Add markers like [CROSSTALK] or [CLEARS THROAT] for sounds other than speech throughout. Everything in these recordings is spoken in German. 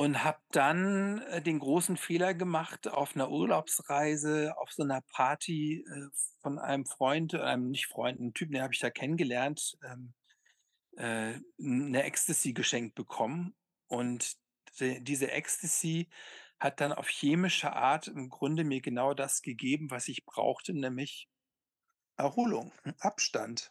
und habe dann äh, den großen Fehler gemacht, auf einer Urlaubsreise, auf so einer Party äh, von einem Freund, einem nicht Freund, einen Typen, den habe ich da kennengelernt, ähm, äh, Ecstasy geschenkt bekommen. Und diese Ecstasy hat dann auf chemische Art im Grunde mir genau das gegeben, was ich brauchte, nämlich Erholung, Abstand.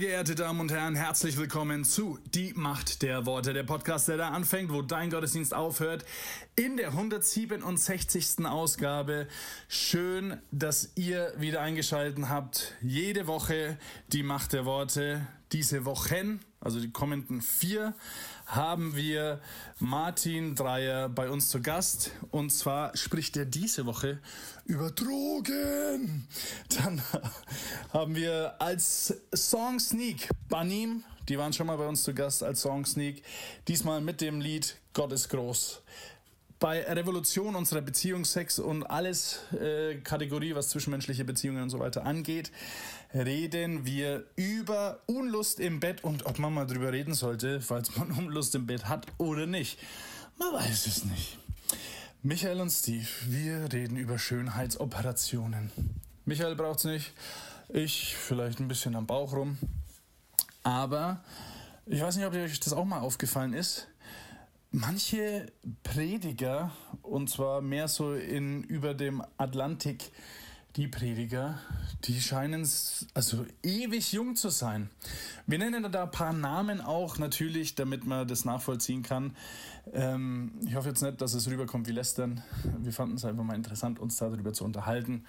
Geehrte Damen und Herren, herzlich willkommen zu Die Macht der Worte, der Podcast, der da anfängt, wo dein Gottesdienst aufhört, in der 167. Ausgabe. Schön, dass ihr wieder eingeschaltet habt. Jede Woche Die Macht der Worte. Diese Wochen, also die kommenden vier, haben wir Martin Dreier bei uns zu Gast. Und zwar spricht er diese Woche über Drogen. Dann [LAUGHS] haben wir als Song Sneak Banim. Die waren schon mal bei uns zu Gast als Song Sneak. Diesmal mit dem Lied Gott ist groß bei Revolution unserer Beziehung, Sex und alles äh, Kategorie, was zwischenmenschliche Beziehungen und so weiter angeht, reden wir über Unlust im Bett und ob man mal drüber reden sollte, falls man [LAUGHS] Unlust im Bett hat oder nicht. Man weiß es nicht. Michael und Steve, wir reden über Schönheitsoperationen. Michael braucht's nicht, ich vielleicht ein bisschen am Bauch rum. Aber ich weiß nicht, ob euch das auch mal aufgefallen ist manche Prediger, und zwar mehr so in über dem Atlantik, die Prediger, die scheinen also ewig jung zu sein. Wir nennen da ein paar Namen auch natürlich, damit man das nachvollziehen kann. Ähm, ich hoffe jetzt nicht, dass es rüberkommt wie lästern. Wir fanden es einfach mal interessant, uns darüber zu unterhalten.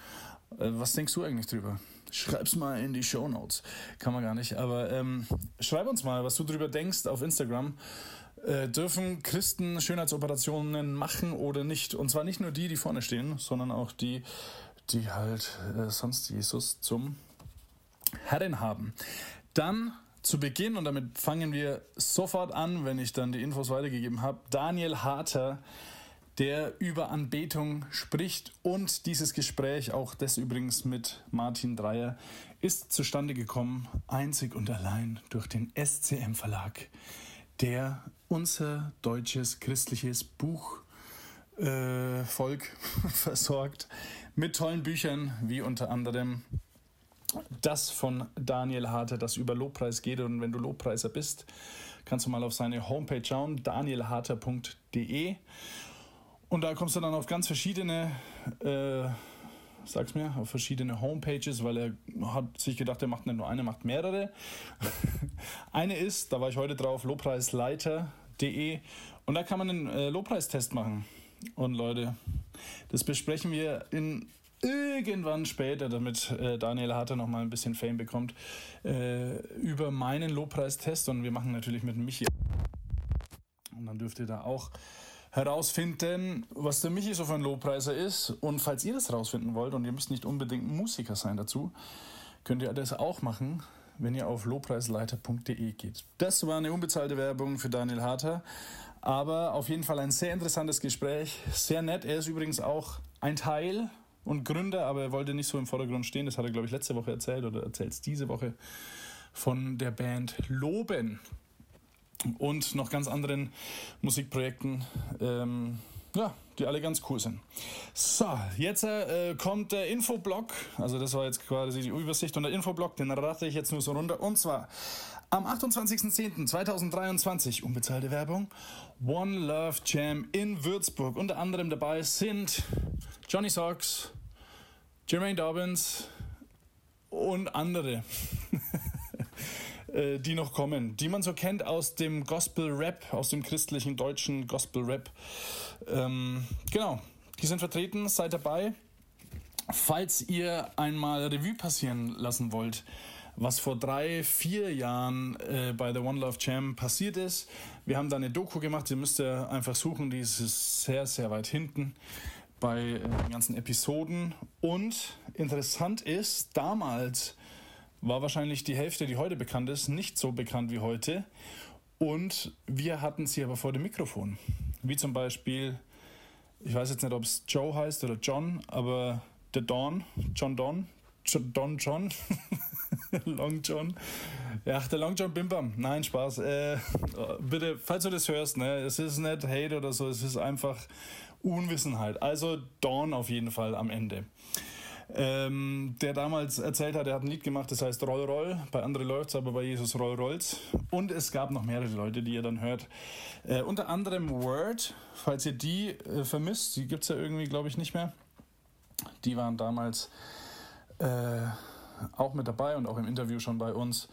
Äh, was denkst du eigentlich drüber? Schreib's mal in die Show Notes. Kann man gar nicht, aber ähm, schreib uns mal, was du drüber denkst auf Instagram. Äh, dürfen Christen Schönheitsoperationen machen oder nicht? Und zwar nicht nur die, die vorne stehen, sondern auch die, die halt äh, sonst Jesus zum Herren haben. Dann zu Beginn, und damit fangen wir sofort an, wenn ich dann die Infos weitergegeben habe, Daniel Harter, der über Anbetung spricht und dieses Gespräch, auch das übrigens mit Martin Dreier, ist zustande gekommen, einzig und allein durch den SCM Verlag der unser deutsches christliches Buchvolk äh, [LAUGHS] versorgt mit tollen Büchern, wie unter anderem das von Daniel Harter, das über Lobpreis geht. Und wenn du Lobpreiser bist, kannst du mal auf seine Homepage schauen, danielharter.de. Und da kommst du dann auf ganz verschiedene äh, sag's mir, auf verschiedene Homepages, weil er hat sich gedacht, er macht nicht nur eine, macht mehrere. [LAUGHS] eine ist, da war ich heute drauf, lobpreisleiter.de und da kann man einen äh, Lobpreistest machen. Und Leute, das besprechen wir in irgendwann später, damit äh, Daniel Harter noch mal ein bisschen Fame bekommt, äh, über meinen Lobpreistest und wir machen natürlich mit Michi. Und dann dürft ihr da auch herausfinden, was der Michi so für ein Lobpreiser ist. Und falls ihr das herausfinden wollt, und ihr müsst nicht unbedingt Musiker sein dazu, könnt ihr das auch machen, wenn ihr auf lobpreisleiter.de geht. Das war eine unbezahlte Werbung für Daniel Harter, aber auf jeden Fall ein sehr interessantes Gespräch, sehr nett. Er ist übrigens auch ein Teil und Gründer, aber er wollte nicht so im Vordergrund stehen. Das hat er, glaube ich, letzte Woche erzählt oder erzählt es diese Woche von der Band Loben und noch ganz anderen Musikprojekten, ähm, ja, die alle ganz cool sind. So, jetzt äh, kommt der Infoblock. Also das war jetzt quasi die Übersicht und der Infoblock, den rate ich jetzt nur so runter. Und zwar am 28.10.2023, unbezahlte Werbung, One Love Jam in Würzburg. Unter anderem dabei sind Johnny Socks, Jermaine Dobbins und andere. [LAUGHS] Äh, die noch kommen, die man so kennt aus dem Gospel Rap, aus dem christlichen deutschen Gospel Rap. Ähm, genau, Die sind vertreten, seid dabei. Falls ihr einmal Revue passieren lassen wollt, was vor drei, vier Jahren äh, bei der One Love Jam passiert ist. Wir haben da eine Doku gemacht, ihr müsst ja einfach suchen, die ist sehr, sehr weit hinten bei äh, den ganzen Episoden. Und interessant ist, damals war wahrscheinlich die Hälfte, die heute bekannt ist, nicht so bekannt wie heute. Und wir hatten sie aber vor dem Mikrofon. Wie zum Beispiel, ich weiß jetzt nicht, ob es Joe heißt oder John, aber der Don, John Don, Don John, [LAUGHS] Long John. Ja, der Long John Bimbam. Nein, Spaß. Äh, bitte, falls du das hörst, ne, es ist nicht Hate oder so, es ist einfach Unwissenheit. Also Dawn auf jeden Fall am Ende. Ähm, der damals erzählt hat, er hat ein Lied gemacht, das heißt Roll Roll. Bei anderen läuft es, aber bei Jesus Roll Rolls. Und es gab noch mehrere Leute, die ihr dann hört. Äh, unter anderem Word, falls ihr die äh, vermisst, die gibt es ja irgendwie, glaube ich, nicht mehr. Die waren damals äh, auch mit dabei und auch im Interview schon bei uns.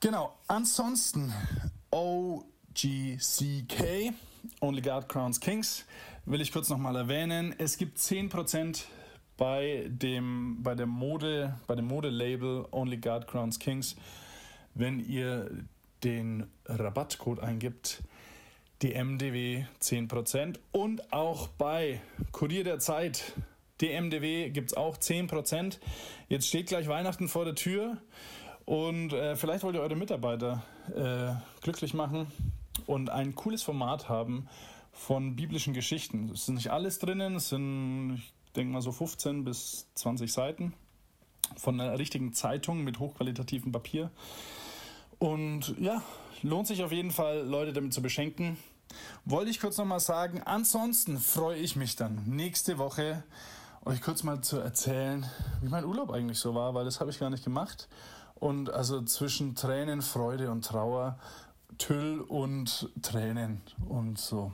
Genau, ansonsten OGCK, Only God Crowns Kings, will ich kurz nochmal erwähnen. Es gibt 10% bei dem, bei der Mode, bei dem Modelabel Only God Crowns Kings, wenn ihr den Rabattcode eingibt, DMDW 10% und auch bei Kurier der Zeit DMDW gibt es auch 10%. Jetzt steht gleich Weihnachten vor der Tür und äh, vielleicht wollt ihr eure Mitarbeiter äh, glücklich machen und ein cooles Format haben von biblischen Geschichten. Es ist nicht alles drinnen, es sind, ich denke mal, so 15 bis 20 Seiten von einer richtigen Zeitung mit hochqualitativem Papier. Und ja, lohnt sich auf jeden Fall, Leute damit zu beschenken. Wollte ich kurz nochmal sagen. Ansonsten freue ich mich dann nächste Woche euch kurz mal zu erzählen, wie mein Urlaub eigentlich so war, weil das habe ich gar nicht gemacht. Und also zwischen Tränen, Freude und Trauer, Tüll und Tränen und so.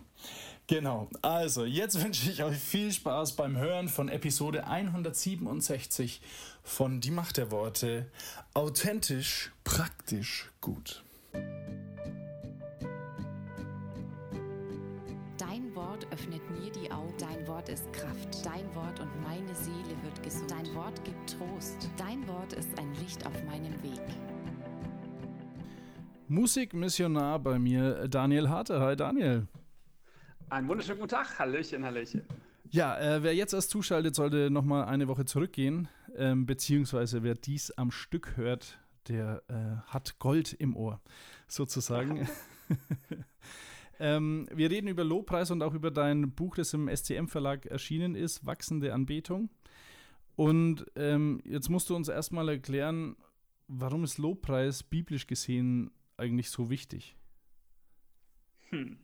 Genau, also jetzt [LAUGHS] wünsche ich euch viel Spaß beim Hören von Episode 167 von Die Macht der Worte. Authentisch, praktisch, gut. Öffnet mir die Augen. Dein Wort ist Kraft. Dein Wort und meine Seele wird gesund. Dein Wort gibt Trost. Dein Wort ist ein Licht auf meinem Weg. Musikmissionar bei mir, Daniel Harte. Hi Daniel. Einen wunderschönen guten Tag. Hallöchen, Hallöchen. Ja, äh, wer jetzt erst zuschaltet, sollte nochmal eine Woche zurückgehen. Ähm, beziehungsweise wer dies am Stück hört, der äh, hat Gold im Ohr, sozusagen. [LAUGHS] Ähm, wir reden über Lobpreis und auch über dein Buch, das im SCM-Verlag erschienen ist, Wachsende Anbetung. Und ähm, jetzt musst du uns erstmal erklären, warum ist Lobpreis biblisch gesehen eigentlich so wichtig? Hm.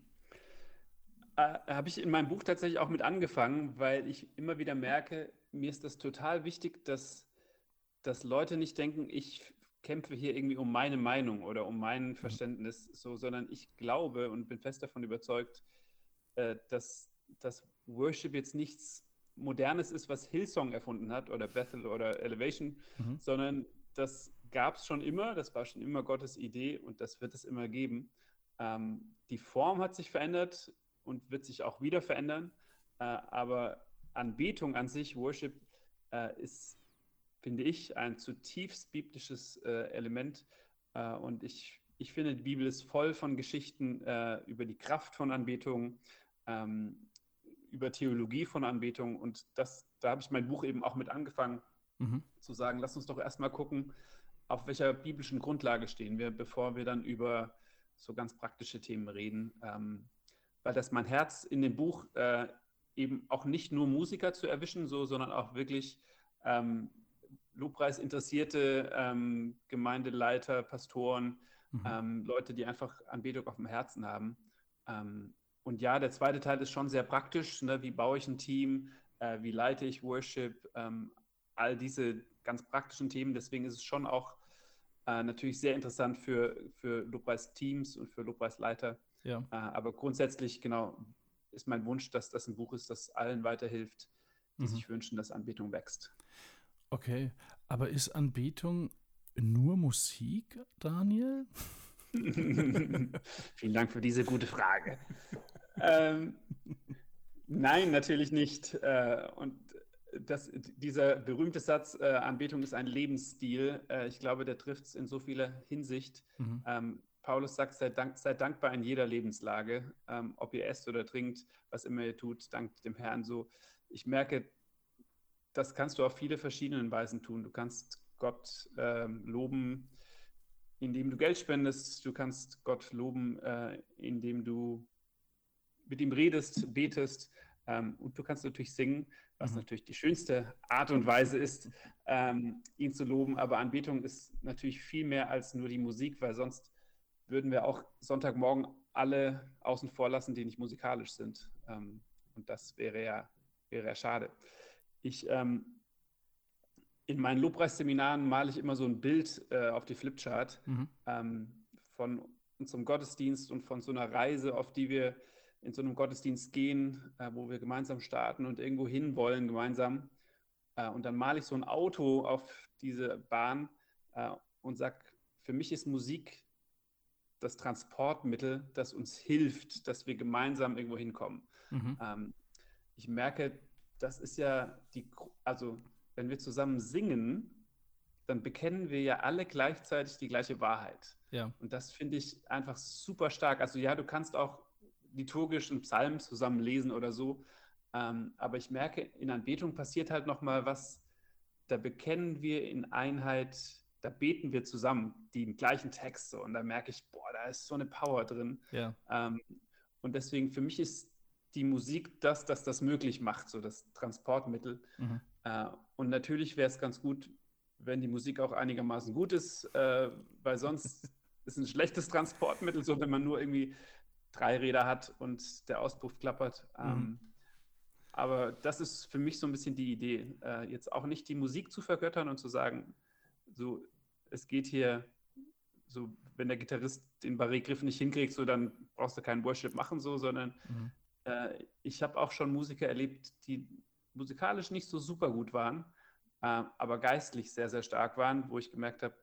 Äh, Habe ich in meinem Buch tatsächlich auch mit angefangen, weil ich immer wieder merke, mir ist das total wichtig, dass, dass Leute nicht denken, ich kämpfe hier irgendwie um meine Meinung oder um mein mhm. Verständnis, so, sondern ich glaube und bin fest davon überzeugt, äh, dass, dass Worship jetzt nichts Modernes ist, was Hillsong erfunden hat oder Bethel oder Elevation, mhm. sondern das gab es schon immer, das war schon immer Gottes Idee und das wird es immer geben. Ähm, die Form hat sich verändert und wird sich auch wieder verändern, äh, aber Anbetung an sich, Worship, äh, ist finde ich, ein zutiefst biblisches äh, Element. Äh, und ich, ich finde, die Bibel ist voll von Geschichten äh, über die Kraft von Anbetung, ähm, über Theologie von Anbetung. Und das, da habe ich mein Buch eben auch mit angefangen, mhm. zu sagen, lass uns doch erstmal gucken, auf welcher biblischen Grundlage stehen wir, bevor wir dann über so ganz praktische Themen reden. Ähm, weil das mein Herz in dem Buch äh, eben auch nicht nur Musiker zu erwischen, so, sondern auch wirklich ähm, Lobpreis-interessierte ähm, Gemeindeleiter, Pastoren, mhm. ähm, Leute, die einfach Anbetung auf dem Herzen haben. Ähm, und ja, der zweite Teil ist schon sehr praktisch. Ne? Wie baue ich ein Team? Äh, wie leite ich Worship? Ähm, all diese ganz praktischen Themen. Deswegen ist es schon auch äh, natürlich sehr interessant für, für Lobpreisteams und für Lobpreisleiter. Ja. Äh, aber grundsätzlich, genau, ist mein Wunsch, dass das ein Buch ist, das allen weiterhilft, die mhm. sich wünschen, dass Anbetung wächst. Okay, aber ist Anbetung nur Musik, Daniel? [LAUGHS] Vielen Dank für diese gute Frage. ähm, Nein, natürlich nicht. Äh, und das, dieser berühmte Satz, äh, Anbetung ist ein Lebensstil, äh, ich glaube, der trifft es in so vieler Hinsicht. Mhm. Ähm, Paulus sagt, seid, dank, seid, dankbar in jeder Lebenslage, ähm, ob ihr esst oder trinkt, was immer ihr tut, dankt dem Herrn so. Ich merke, das kannst du auf viele verschiedene Weisen tun. Du kannst Gott ähm, loben, indem du Geld spendest. Du kannst Gott loben, äh, indem du mit ihm redest, betest. Ähm, und du kannst natürlich singen, was mhm. natürlich die schönste Art und Weise ist, ähm, ihn zu loben. Aber Anbetung ist natürlich viel mehr als nur die Musik, weil sonst würden wir auch Sonntagmorgen alle außen vor lassen, die nicht musikalisch sind. Ähm, und das wäre ja, wäre ja schade. Ich, ähm, in meinen Lobpreisseminaren male ich immer so ein Bild äh, auf die Flipchart mhm. ähm, von unserem Gottesdienst und von so einer Reise, auf die wir in so einem Gottesdienst gehen, äh, wo wir gemeinsam starten und irgendwo hin wollen gemeinsam. Äh, und dann male ich so ein Auto auf diese Bahn äh, und sage, für mich ist Musik das Transportmittel, das uns hilft, dass wir gemeinsam irgendwo hinkommen. Mhm. Ähm, ich merke, das ist ja die, also wenn wir zusammen singen, dann bekennen wir ja alle gleichzeitig die gleiche Wahrheit. Ja. Und das finde ich einfach super stark. Also ja, du kannst auch liturgischen Psalm zusammen lesen oder so, ähm, aber ich merke, in Anbetung passiert halt nochmal was, da bekennen wir in Einheit, da beten wir zusammen den gleichen Text so und da merke ich, boah, da ist so eine Power drin. Ja. Ähm, und deswegen für mich ist die Musik das, das das möglich macht, so das Transportmittel. Mhm. Äh, und natürlich wäre es ganz gut, wenn die Musik auch einigermaßen gut ist, äh, weil sonst [LAUGHS] ist ein schlechtes Transportmittel, so wenn man nur irgendwie drei Räder hat und der Auspuff klappert. Mhm. Ähm, aber das ist für mich so ein bisschen die Idee, äh, jetzt auch nicht die Musik zu vergöttern und zu sagen, so, es geht hier so, wenn der Gitarrist den Barré-Griff nicht hinkriegt, so, dann brauchst du keinen Worship machen, so, sondern mhm. Äh, ich habe auch schon Musiker erlebt, die musikalisch nicht so super gut waren, äh, aber geistlich sehr, sehr stark waren, wo ich gemerkt habe,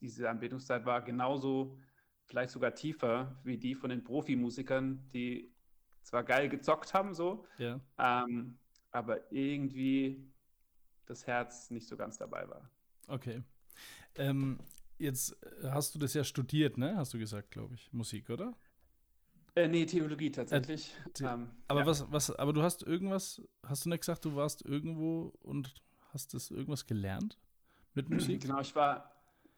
diese Anbetungszeit war genauso, vielleicht sogar tiefer, wie die von den Profimusikern, die zwar geil gezockt haben, so, ja. ähm, aber irgendwie das Herz nicht so ganz dabei war. Okay. Ähm, jetzt hast du das ja studiert, ne? Hast du gesagt, glaube ich, Musik, oder? Äh, nee, Theologie tatsächlich. Äh, ähm, aber ja. was, was, aber du hast irgendwas, hast du nicht gesagt, du warst irgendwo und hast das irgendwas gelernt mit [CLEARS THROAT] Musik? Genau, ich war,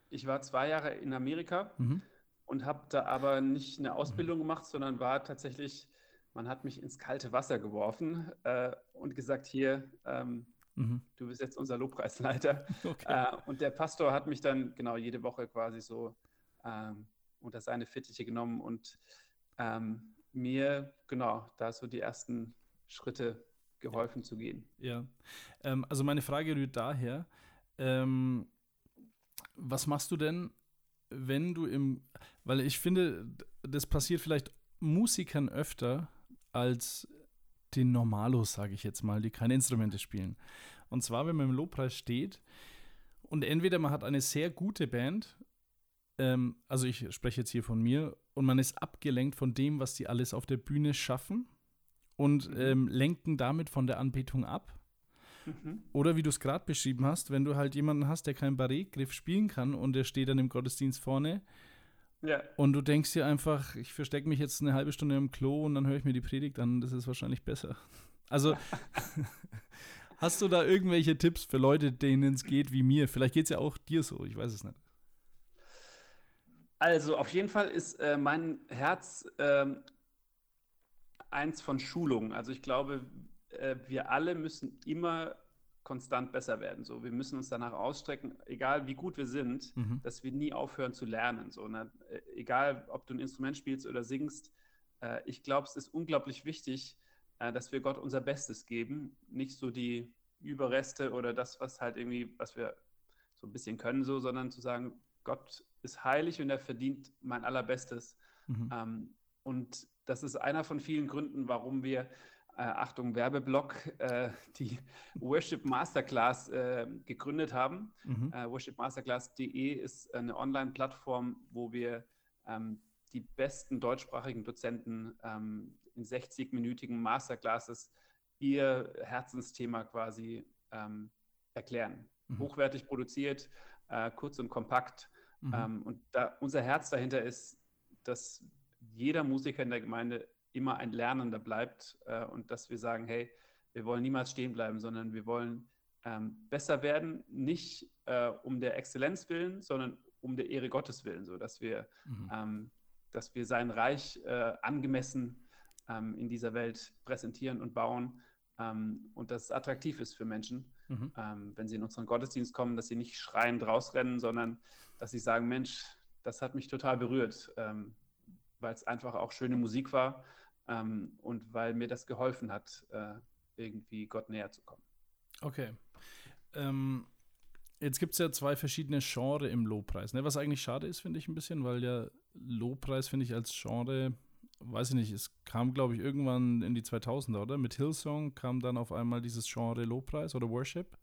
ich war zwei Jahre in Amerika mhm. und habe da aber nicht eine Ausbildung mhm. gemacht, sondern war tatsächlich, man hat mich ins kalte Wasser geworfen äh, und gesagt, hier, ähm, mhm. du bist jetzt unser Lobpreisleiter. [LAUGHS] Okay. Äh, und der Pastor hat mich dann genau jede Woche quasi so ähm, unter seine Fittiche genommen und ähm, mir, genau, da so die ersten Schritte geholfen zu gehen. Ja, ähm, also meine Frage rührt daher, ähm, was machst du denn, wenn du im, weil ich finde, das passiert vielleicht Musikern öfter als den Normalos, sage ich jetzt mal, die keine Instrumente spielen. Und zwar, wenn man im Lobpreis steht und entweder man hat eine sehr gute Band ähm, also ich spreche jetzt hier von mir, und man ist abgelenkt von dem, was die alles auf der Bühne schaffen und mhm. ähm, lenken damit von der Anbetung ab. Mhm. Oder wie du es gerade beschrieben hast, wenn du halt jemanden hast, der keinen Barré-Griff spielen kann und der steht dann im Gottesdienst vorne ja. und du denkst dir einfach, ich verstecke mich jetzt eine halbe Stunde im Klo und dann höre ich mir die Predigt an, das ist wahrscheinlich besser. [LAUGHS] Also [LAUGHS] hast du da irgendwelche Tipps für Leute, denen es geht wie mir? Vielleicht geht es ja auch dir so, ich weiß es nicht. Also auf jeden Fall ist äh, mein Herz äh, eins von Schulung. Also ich glaube, äh, wir alle müssen immer konstant besser werden. So, wir müssen uns danach ausstrecken, egal wie gut wir sind, mhm. dass wir nie aufhören zu lernen. So, ne? egal, ob du ein Instrument spielst oder singst. Äh, ich glaube, es ist unglaublich wichtig, äh, dass wir Gott unser Bestes geben, nicht so die Überreste oder das, was halt irgendwie, was wir so ein bisschen können, so, sondern zu sagen, Gott ist heilig und er verdient mein allerbestes. Mhm. Ähm, und das ist einer von vielen Gründen, warum wir, äh, Achtung, Werbeblock, äh, die Worship Masterclass äh, gegründet haben. Mhm. Äh, worshipmasterclass.de ist eine Online-Plattform, wo wir ähm, die besten deutschsprachigen Dozenten ähm, in 60-minütigen Masterclasses ihr Herzensthema quasi ähm, erklären. Mhm. Hochwertig produziert, äh, kurz und kompakt. Mhm. Ähm, und da, unser Herz dahinter ist, dass jeder Musiker in der Gemeinde immer ein Lernender bleibt äh, und dass wir sagen, hey, wir wollen niemals stehen bleiben, sondern wir wollen ähm, besser werden, nicht äh, um der Exzellenz willen, sondern um der Ehre Gottes willen, so dass wir, mhm. ähm, dass wir sein Reich äh, angemessen ähm, in dieser Welt präsentieren und bauen ähm, und dass es attraktiv ist für Menschen, mhm. Ähm, wenn sie in unseren Gottesdienst kommen, dass sie nicht schreiend rausrennen, sondern dass sie sagen, Mensch, das hat mich total berührt, ähm, weil es einfach auch schöne Musik war und weil mir das geholfen hat, äh, irgendwie Gott näher zu kommen. Okay. Ähm, jetzt gibt es ja zwei verschiedene Genres im Lobpreis, ne? was eigentlich schade ist, finde ich ein bisschen, weil ja Lobpreis, finde ich, als Genre, weiß ich nicht, es kam, glaube ich, irgendwann in die 2000er, oder? Mit Hillsong kam dann auf einmal dieses Genre Lobpreis oder Worship.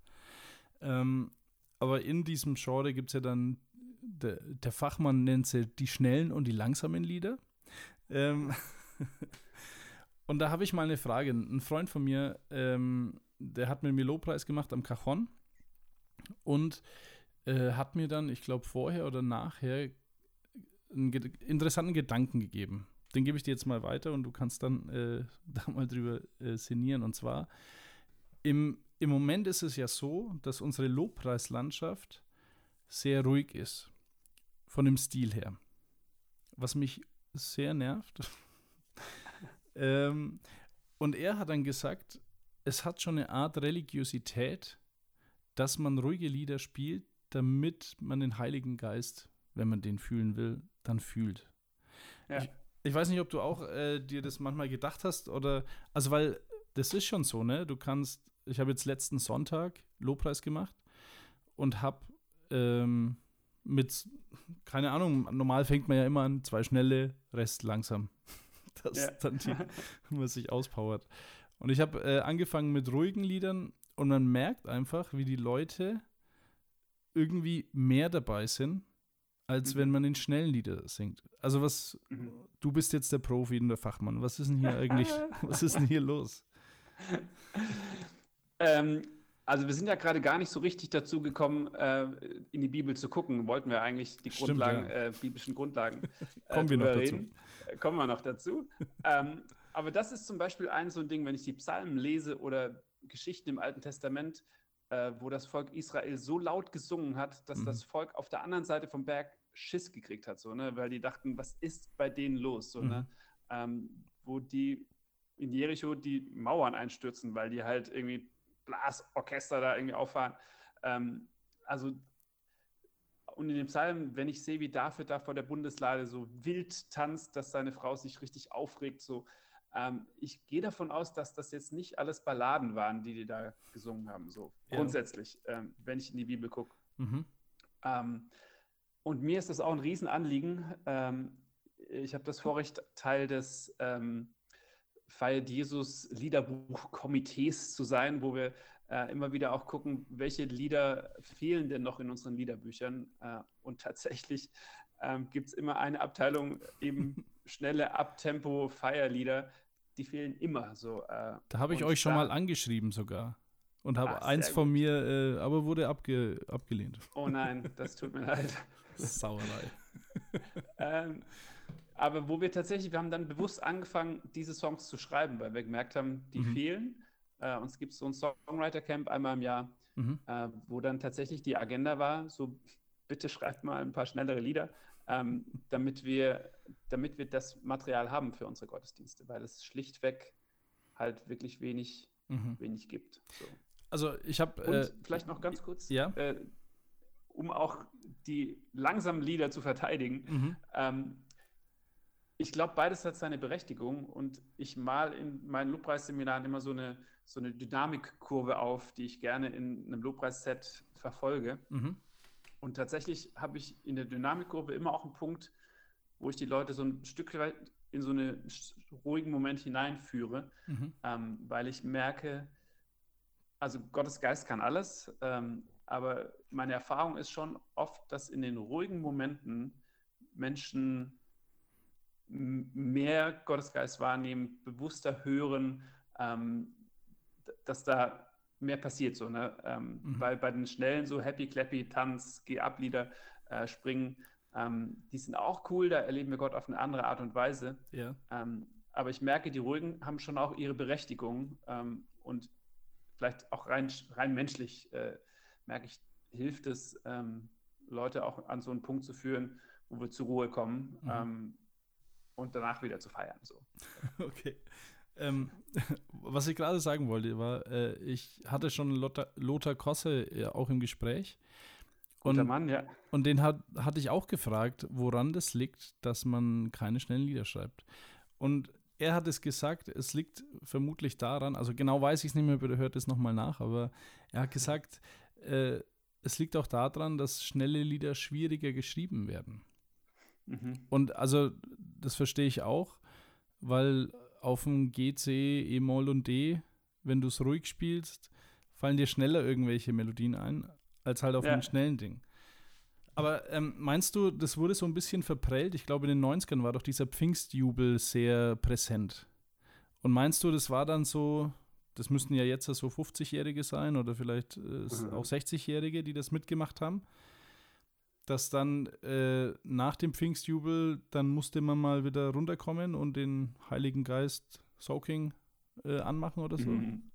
Ähm, aber in diesem Genre gibt es ja dann, der, der, Fachmann nennt sie die schnellen und die langsamen Lieder. Ähm, [LAUGHS] und da habe ich mal eine Frage. Ein Freund von mir, ähm, der hat mir einen Lobpreis gemacht am Cajon und äh, hat mir dann, ich glaube, vorher oder nachher einen ge interessanten Gedanken gegeben. Den gebe ich dir jetzt mal weiter und du kannst dann äh, [LAUGHS] da mal drüber äh, sinnieren. Und zwar, im, im Moment ist es ja so, dass unsere Lobpreislandschaft sehr ruhig ist. Von dem Stil her. Was mich sehr nervt. [LAUGHS] ähm, und er hat dann gesagt, es hat schon eine Art Religiosität, dass man ruhige Lieder spielt, damit man den Heiligen Geist, wenn man den fühlen will, dann fühlt. Ja. Ich, ich, weiß nicht, ob du auch äh, dir das manchmal gedacht hast oder, also weil das ist schon so, ne? Du kannst, ich habe jetzt letzten Sonntag Lobpreis gemacht und habe ähm, mit, keine Ahnung, normal fängt man ja immer an, zwei schnelle, Rest langsam. [LAUGHS] dass ja. dann die, [LAUGHS] man sich auspowert. Und ich habe äh, angefangen mit ruhigen Liedern und man merkt einfach, wie die Leute irgendwie mehr dabei sind, als mhm. wenn man in schnellen Lieder singt. Also was, mhm. du bist jetzt der Profi und der Fachmann. Was ist denn hier eigentlich, [LAUGHS] was ist denn hier los? [LAUGHS] Ähm, also wir sind ja gerade gar nicht so richtig dazu gekommen, äh, in die Bibel zu gucken. Wollten wir eigentlich die Stimmt, Grundlagen, ja. äh, biblischen Grundlagen [LAUGHS] äh, Kommen wir noch reden. dazu. Kommen wir noch dazu. ähm, aber das ist zum Beispiel ein so ein Ding, wenn ich die Psalmen lese oder Geschichten im Alten Testament, äh, wo das Volk Israel so laut gesungen hat, dass mhm. das Volk auf der anderen Seite vom Berg Schiss gekriegt hat, so, ne? weil die dachten, was ist bei denen los? So, ne? mhm. ne? ähm, wo die in Jericho die Mauern einstürzen, weil die halt irgendwie Blasorchester da irgendwie auffahren. Ähm, also und in dem Psalm, wenn ich sehe, wie David da vor der Bundeslade so wild tanzt, dass seine Frau sich richtig aufregt, so ähm, ich gehe davon aus, dass das jetzt nicht alles Balladen waren, die die da gesungen haben, so ja. grundsätzlich, ähm, wenn ich in die Bibel gucke. Mhm. Ähm, und mir ist das auch ein Riesenanliegen. Ähm, ich habe das Vorrecht, Teil des ähm, Feiert Jesus Liederbuch-Komitees zu sein, wo wir äh, immer wieder auch gucken, welche Lieder fehlen denn noch in unseren Liederbüchern. Äh, und tatsächlich ähm, gibt es immer eine Abteilung eben [LAUGHS] schnelle Abtempo-Feierlieder, die fehlen immer so. Äh, da habe ich euch schon mal angeschrieben sogar. Und habe eins von gut. mir, äh, aber wurde abge abgelehnt. Oh nein, [LAUGHS] das tut mir leid. Sauerei. [LAUGHS] ähm, aber wo wir tatsächlich, wir haben dann bewusst angefangen, diese Songs zu schreiben, weil wir gemerkt haben, die mhm. fehlen. Äh, uns gibt es so ein Songwriter-Camp einmal im Jahr, mhm. äh, wo dann tatsächlich die Agenda war, so bitte schreibt mal ein paar schnellere Lieder ähm, damit, wir, damit wir das Material haben für unsere Gottesdienste, weil es schlichtweg halt wirklich wenig, mhm. wenig gibt. So. Also ich habe äh, vielleicht noch ganz kurz, ja? äh, um auch die langsamen Lieder zu verteidigen. Mhm. Ähm, ich glaube, beides hat seine Berechtigung und ich mal in meinen Lobpreisseminaren immer so eine, so eine Dynamikkurve auf, die ich gerne in einem Lobpreisset verfolge. Mhm. Und tatsächlich habe ich in der Dynamikgruppe immer auch einen Punkt, wo ich die Leute so ein Stück weit in so einen ruhigen Moment hineinführe, mhm. ähm, weil ich merke, also Gottes Geist kann alles, ähm, aber meine Erfahrung ist schon oft, dass in den ruhigen Momenten Menschen mehr Gottesgeist wahrnehmen, bewusster hören, ähm, dass da mehr passiert, so, ne? Ähm, mhm. Weil bei den schnellen, so Happy Clappy, Tanz, Geh-Ab-Lieder, äh, Springen, ähm, die sind auch cool, da erleben wir Gott auf eine andere Art und Weise. Ja. Ähm, aber ich merke, die ruhigen haben schon auch ihre Berechtigung ähm, und vielleicht auch rein, rein menschlich äh, merke ich, hilft es, ähm, Leute auch an so einen Punkt zu führen, wo wir zur Ruhe kommen mhm. ähm, und danach wieder zu feiern. So. [LAUGHS] Okay. Ähm, [LAUGHS] was ich gerade sagen wollte, war, äh, ich hatte schon Lothar, Lothar Kosse äh, auch im Gespräch. Und, Mann, ja. Und den hat, hatte ich auch gefragt, woran das liegt, dass man keine schnellen Lieder schreibt. Und er hat es gesagt, es liegt vermutlich daran, also genau weiß ich es nicht mehr, bitte hört es nochmal nach, aber er hat gesagt, äh, es liegt auch daran, dass schnelle Lieder schwieriger geschrieben werden. Mhm. Und also, das verstehe ich auch, weil auf dem G, C, E-Moll und D, wenn du es ruhig spielst, fallen dir schneller irgendwelche Melodien ein, als halt auf ja. einem schnellen Ding. Aber ähm, meinst du, das wurde so ein bisschen verprellt? Ich glaube, in den 90ern war doch dieser Pfingstjubel sehr präsent. Und meinst du, das war dann so, das müssten ja jetzt so 50-Jährige sein oder vielleicht äh, mhm. auch 60-Jährige, die das mitgemacht haben, dass dann äh, nach dem Pfingstjubel, dann musste man mal wieder runterkommen und den Heiligen Geist Soaking äh, anmachen oder so? Mhm.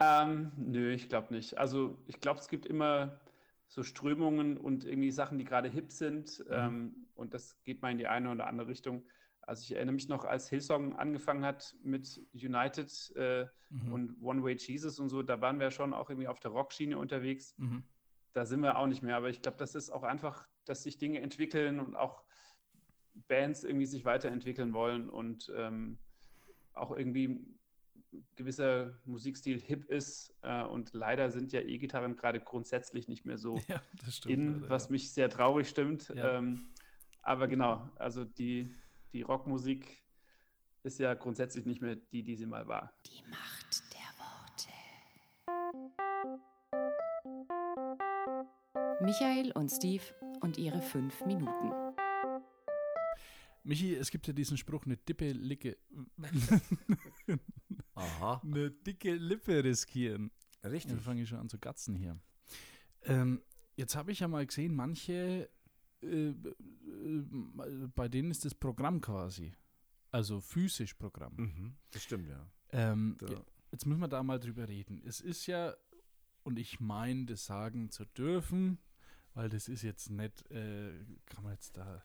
Ähm, nö, ich glaube nicht. Also ich glaube, es gibt immer so Strömungen und irgendwie Sachen, die gerade hip sind. Mhm. Ähm, und das geht mal in die eine oder andere Richtung. Also ich erinnere mich noch, als Hillsong angefangen hat mit United äh, mhm. und One Way Jesus und so, da waren wir schon auch irgendwie auf der Rockschiene unterwegs. Mhm. Da sind wir auch nicht mehr. Aber ich glaube, das ist auch einfach, dass sich Dinge entwickeln und auch Bands irgendwie sich weiterentwickeln wollen und ähm, auch irgendwie gewisser Musikstil hip ist. Äh, und leider sind ja E-Gitarren gerade grundsätzlich nicht mehr so [LAUGHS] ja, stimmt, in, leider, was ja. mich sehr traurig stimmt. Ja. Ähm, aber genau, also die, die Rockmusik ist ja grundsätzlich nicht mehr die, die sie mal war. Die Macht der Worte. Michael und Steve und ihre fünf Minuten. Michi, es gibt ja diesen Spruch, eine dippe Licke. [LAUGHS] Aha. Eine dicke Lippe riskieren. Richtig. Dann fange ich schon an zu gatzen hier. Ähm, jetzt habe ich ja mal gesehen, manche, äh, bei denen ist das Programm quasi. Also physisch Programm. Mhm, das stimmt, ja. Ähm, jetzt müssen wir da mal drüber reden. Es ist ja, und ich meine, das sagen zu dürfen, weil das ist jetzt nicht, äh, kann man jetzt da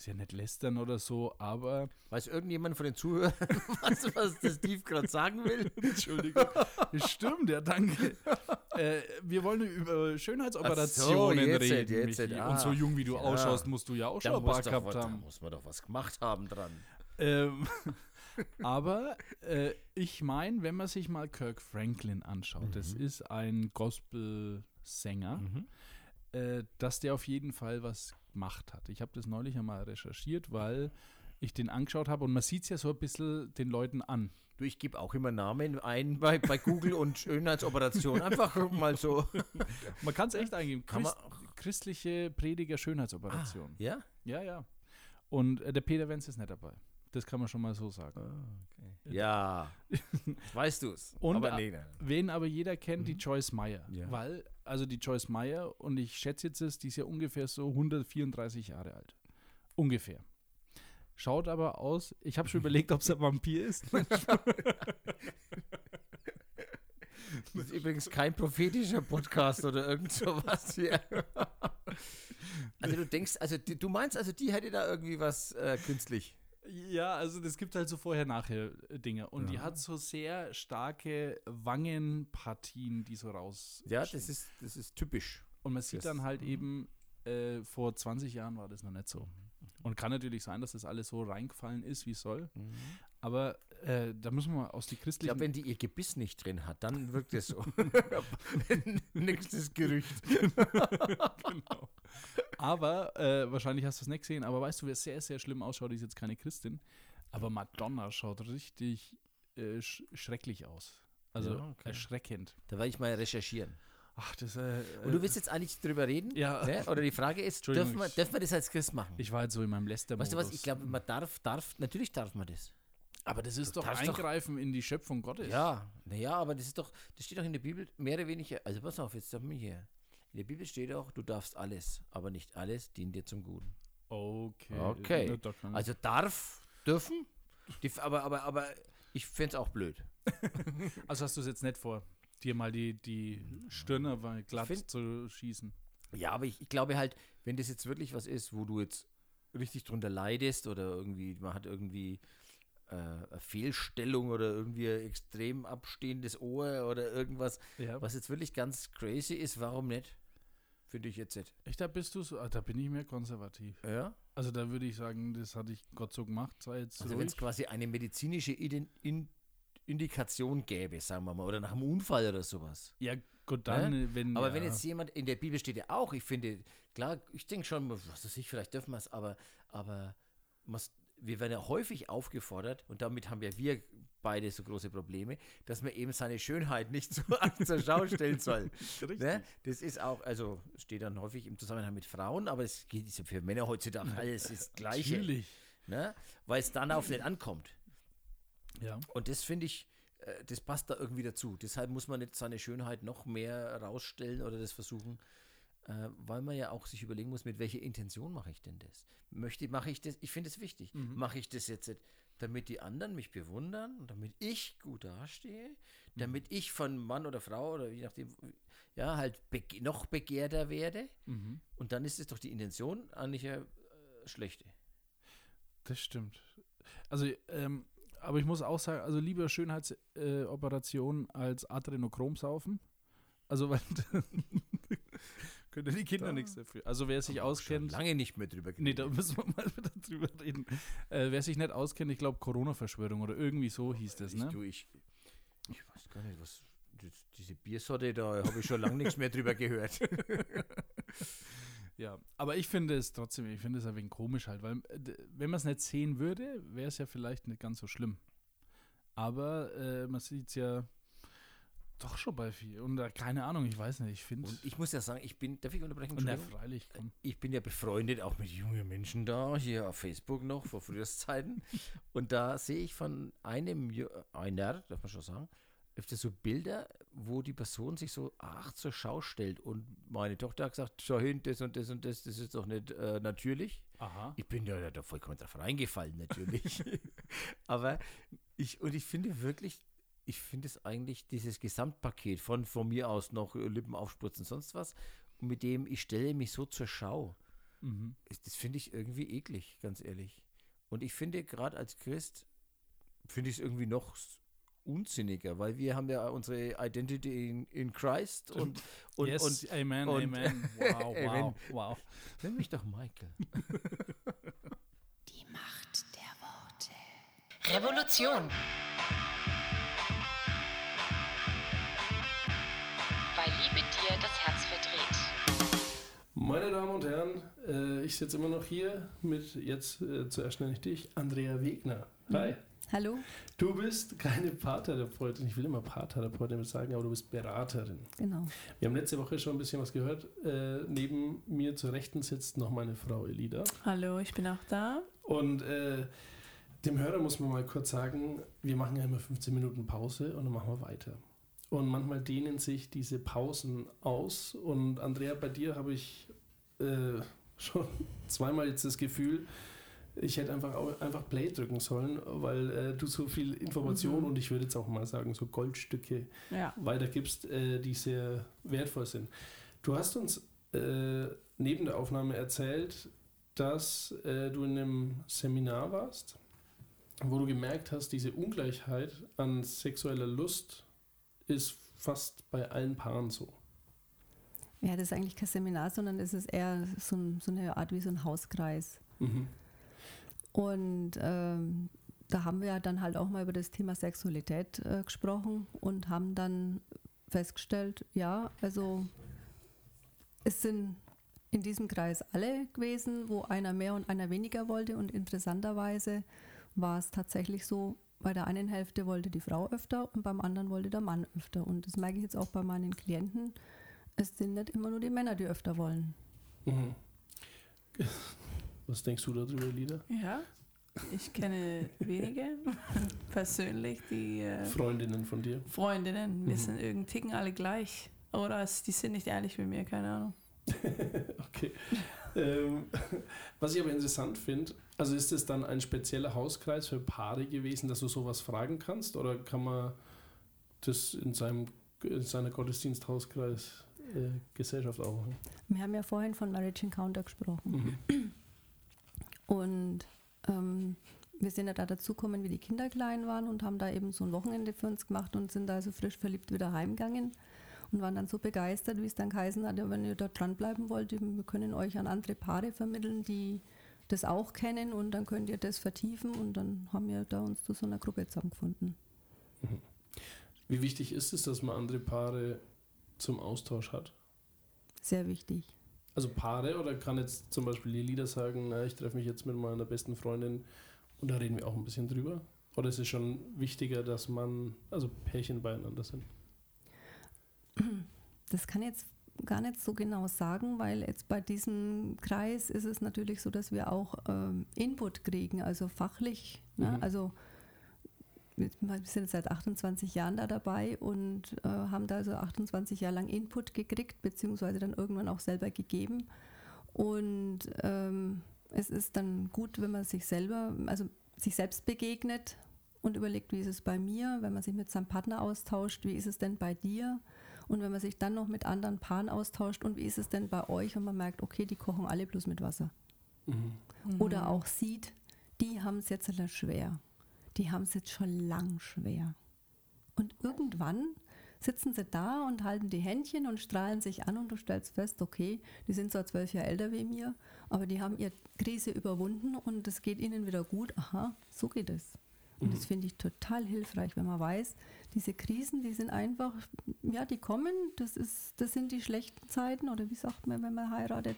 ist ja nicht lästern oder so, aber. Weiß irgendjemand von den Zuhörern, [LAUGHS] was, was der Steve gerade sagen will? [LAUGHS] Entschuldigung. Stimmt, ja, danke. Äh, wir wollen über Schönheitsoperationen so, jetzt reden. Jetzt, jetzt, ah, Und so jung wie du ja. ausschaust, musst du ja auch schon ein paar gehabt haben. Da muss man doch was gemacht haben dran. Ähm, [LAUGHS] aber äh, ich meine, wenn man sich mal Kirk Franklin anschaut, mhm. das ist ein Gospel-Sänger. Mhm äh, dass der auf jeden Fall was gemacht hat. Ich habe das neulich einmal recherchiert, weil ich den angeschaut habe und man sieht es ja so ein bisschen den Leuten an. Du, ich gebe auch immer Namen ein [LAUGHS] bei, bei Google und Schönheitsoperation. Einfach mal so. [LAUGHS] Man kann es echt eingeben. Christ, christliche Prediger Schönheitsoperation. Ah, ja? Ja, ja. Und äh, der Peter Wenz ist nicht dabei. Das kann man schon mal so sagen. Oh, okay. Ja, weißt du es. Und aber nee, wen aber jeder kennt, mhm. die Joyce Meyer. Ja. Weil also die Joyce Meyer, und ich schätze jetzt, ist, die ist ja ungefähr so 134 Jahre alt. Ungefähr. Schaut aber aus, ich habe schon [LAUGHS] überlegt, ob es ein Vampir ist. [LAUGHS] Das ist übrigens kein prophetischer Podcast oder irgend sowas hier. [LAUGHS] Also du denkst, also du meinst, also die hätte da irgendwie was äh, künstlich. Ja, also das gibt halt so vorher-nachher-Dinge. Und ja. die hat so sehr starke Wangenpartien, die so raus. Ja, das ist, das ist typisch. Und man sieht das, dann halt eben, äh, vor 20 Jahren war das noch nicht so. Und kann natürlich sein, dass das alles so reingefallen ist, wie es soll. Mhm. Aber äh, da müssen wir aus die christlichen. Ich glaube, wenn die ihr Gebiss nicht drin hat, dann wirkt es so. [LAUGHS] [LAUGHS] Nächstes Gerücht. [LAUGHS] genau. Aber äh, wahrscheinlich hast du es nicht gesehen. Aber weißt du, wer sehr, sehr schlimm ausschaut, ist jetzt keine Christin. Aber Madonna schaut richtig äh, sch schrecklich aus. Also ja, okay. erschreckend. Da werde ich mal recherchieren. Ach, das, äh, Und du willst jetzt eigentlich drüber reden? Ja. Ne? Oder die Frage ist, dürfen wir, dürfen wir das als Christ machen? ich war jetzt so in meinem läster weißt du was, ich glaube, man darf, darf, natürlich darf man das. Aber das ist doch darfst doch- Eingreifen in die Schöpfung Gottes. Ja, naja, aber das ist doch, das steht doch in der Bibel mehr oder weniger, also pass auf, jetzt sag mal hier. In der Bibel steht auch, du darfst alles, aber nicht alles dient dir zum Guten. Okay. Okay. Also darf, dürfen, die, aber, aber, aber ich fände es auch blöd. [LAUGHS] Also hast du es jetzt nicht vor, dir mal die, die Stirne mal glatt find- zu schießen. Ja, aber ich, ich glaube halt, wenn das jetzt wirklich was ist, wo du jetzt richtig drunter leidest oder irgendwie, man hat irgendwie äh, eine Fehlstellung oder irgendwie ein extrem abstehendes Ohr oder irgendwas, Ja. was jetzt wirklich ganz crazy ist, warum nicht? Finde ich jetzt nicht. Echt, da bist du so, ah, da bin ich mehr konservativ. Ja? Also da würde ich sagen, das hatte ich Gott so gemacht, sei jetzt Also wenn es quasi eine medizinische Iden in Indikation gäbe, sagen wir mal, oder nach einem Unfall oder sowas. Ja, gut, dann, äh, wenn. Aber ja, wenn jetzt jemand, in der Bibel steht ja auch, ich finde, klar, ich denke schon, was weiß ich, vielleicht dürfen wir es, aber, aber wir werden ja häufig aufgefordert, und damit haben ja wir beide so große Probleme, dass man eben seine Schönheit nicht so [LAUGHS] zur Schau stellen soll. [LAUGHS] ne? Das ist auch, also steht dann häufig im Zusammenhang mit Frauen, aber es geht für Männer heutzutage alles das Gleiche. Natürlich. Ne? Weil es dann auf nicht ankommt. Ja. Und das finde ich, äh, das passt da irgendwie dazu. Deshalb muss man nicht seine Schönheit noch mehr rausstellen oder das versuchen, äh, weil man ja auch sich überlegen muss, mit welcher Intention mache ich denn das? Möchte, mache ich das, ich finde es wichtig, mache ich das jetzt, damit die anderen mich bewundern und damit ich gut dastehe, damit ich von Mann oder Frau oder je nachdem, ja, halt bege noch begehrter werde Mhm. und dann ist es doch die Intention eigentlich eine äh, schlechte. Das stimmt. Also, ähm, aber ich muss auch sagen, also lieber Schönheitsoperation äh, als Adrenochrom saufen. Also, weil [LAUGHS] können die Kinder Da- nichts dafür. Also, wer sich auskennt. lange nicht mehr drüber Nee, da geredet. müssen wir mal [LAUGHS] wieder drüber reden. Äh, wer sich nicht auskennt, ich glaube Corona-Verschwörung oder irgendwie so hieß das, ich, ne? du, ich, ich weiß gar nicht, was. Diese Biersorte, da habe ich schon lange nichts mehr drüber gehört. [LAUGHS] Ja, aber ich finde es trotzdem, ich finde es ein wenig komisch halt, weil äh, wenn man es nicht sehen würde, wäre es ja vielleicht nicht ganz so schlimm. Aber äh, man sieht es ja doch schon bei viel. Und äh, keine Ahnung, ich weiß nicht, ich finde Und ich muss ja sagen, ich bin, darf ich unterbrechen? Entschuldigung? freilich, komm. Ich bin ja befreundet auch mit jungen Menschen da, hier auf Facebook noch, vor Frühjahrszeiten. [LAUGHS] Und da sehe ich von einem, einer, darf man schon sagen, öfter so Bilder, wo die Person sich so ach zur Schau stellt. Und meine Tochter hat gesagt, schau hin, das und das und das, das ist doch nicht äh, natürlich. Aha. Ich bin ja da vollkommen drauf reingefallen, natürlich. [LAUGHS] Aber ich, und ich finde wirklich, ich finde es eigentlich dieses Gesamtpaket von von mir aus noch Lippen aufspritzen, sonst was, und mit dem ich stelle mich so zur Schau. Mhm. Das finde ich irgendwie eklig, ganz ehrlich. Und ich finde, gerade als Christ, finde ich es irgendwie noch unsinniger, weil wir haben ja unsere Identity in, in Christ und, und, yes, und Amen, und- Amen. [LAUGHS] Wow, Amen. wow, wow. nenn mich doch Michael. [LAUGHS] Die Macht der Worte. Revolution. Weil Liebe dir das Herz verdreht. Meine Damen und Herren, äh, ich sitze immer noch hier mit jetzt äh, zuerst nenne ich dich, Andrea Wegner. Hi. Hallo? Du bist keine Paartherapeutin, ich will immer Paartherapeutin sagen, aber du bist Beraterin. Genau. Wir haben letzte Woche schon ein bisschen was gehört. Äh, neben mir zur Rechten sitzt noch meine Frau Elida. Hallo, ich bin auch da. Und äh, dem Hörer muss man mal kurz sagen, wir machen ja immer 15 Minuten Pause und dann machen wir weiter. Und manchmal dehnen sich diese Pausen aus. Und Andrea, bei dir habe ich äh, [LAUGHS] schon zweimal jetzt das Gefühl, ich hätte einfach, einfach Play drücken sollen, weil äh, du so viel Information Mhm. und ich würde jetzt auch mal sagen, so Goldstücke Ja. weitergibst, äh, die sehr wertvoll sind. Du hast uns äh, neben der Aufnahme erzählt, dass äh, du in einem Seminar warst, wo du gemerkt hast, diese Ungleichheit an sexueller Lust ist fast bei allen Paaren so. Ja, das ist eigentlich kein Seminar, sondern es ist eher so, so eine Art wie so ein Hauskreis. Mhm. Und ähm, da haben wir dann halt auch mal über das Thema Sexualität äh, gesprochen und haben dann festgestellt, ja, also es sind in diesem Kreis alle gewesen, wo einer mehr und einer weniger wollte. Und interessanterweise war es tatsächlich so, bei der einen Hälfte wollte die Frau öfter und beim anderen wollte der Mann öfter. Und das merke ich jetzt auch bei meinen Klienten. es sind nicht immer nur die Männer, die öfter wollen. Mhm. Was denkst du darüber, Lida? Ja, ich kenne wenige [LAUGHS] persönlich, die äh, Freundinnen von dir? Freundinnen, wir Mhm. sind irgendwie ticken alle gleich. Oder die sind nicht ehrlich mit mir, keine Ahnung. [LAUGHS] okay. ähm, was ich aber interessant finde, also ist es dann ein spezieller Hauskreis für Paare gewesen, dass du sowas fragen kannst? Oder kann man das in, seinem, in seiner Gottesdiensthauskreis äh, Gesellschaft auch machen? Wir haben ja vorhin von Marriage Encounter gesprochen. Mhm. Und ähm, wir sind ja da dazugekommen, wie die Kinder klein waren und haben da eben so ein Wochenende für uns gemacht und sind da so frisch verliebt wieder heimgegangen und waren dann so begeistert, wie es dann geheißen hat, ja, wenn ihr da dranbleiben wollt, wir können euch an andere Paare vermitteln, die das auch kennen und dann könnt ihr das vertiefen und dann haben wir da uns zu so einer Gruppe zusammengefunden. Wie wichtig ist es, dass man andere Paare zum Austausch hat? Sehr wichtig. Also Paare oder kann jetzt zum Beispiel die Lieder sagen, na, ich treffe mich jetzt mit meiner besten Freundin und da reden wir auch ein bisschen drüber? Oder ist es schon wichtiger, dass man, also Pärchen beieinander sind? Das kann ich jetzt gar nicht so genau sagen, weil jetzt bei diesem Kreis ist es natürlich so, dass wir auch ähm, Input kriegen, also fachlich. Ne? Mhm. Also wir sind seit 28 Jahren da dabei und äh, haben da also 28 Jahre lang Input gekriegt, beziehungsweise dann irgendwann auch selber gegeben. Und ähm, es ist dann gut, wenn man sich selber, also sich selbst begegnet und überlegt, wie ist es bei mir, wenn man sich mit seinem Partner austauscht, wie ist es denn bei dir? Und wenn man sich dann noch mit anderen Paaren austauscht und wie ist es denn bei euch und man merkt, okay, die kochen alle bloß mit Wasser. Mhm. Oder auch sieht, die haben es jetzt schwer. Die haben es jetzt schon lang schwer. Und irgendwann sitzen sie da und halten die Händchen und strahlen sich an und du stellst fest, okay, die sind zwar zwölf Jahre älter wie mir, aber die haben ihre Krise überwunden und es geht ihnen wieder gut. Aha, so geht es. Und das finde ich total hilfreich, wenn man weiß, diese Krisen, die sind einfach, ja, die kommen, das, ist, das sind die schlechten Zeiten oder wie sagt man, wenn man heiratet,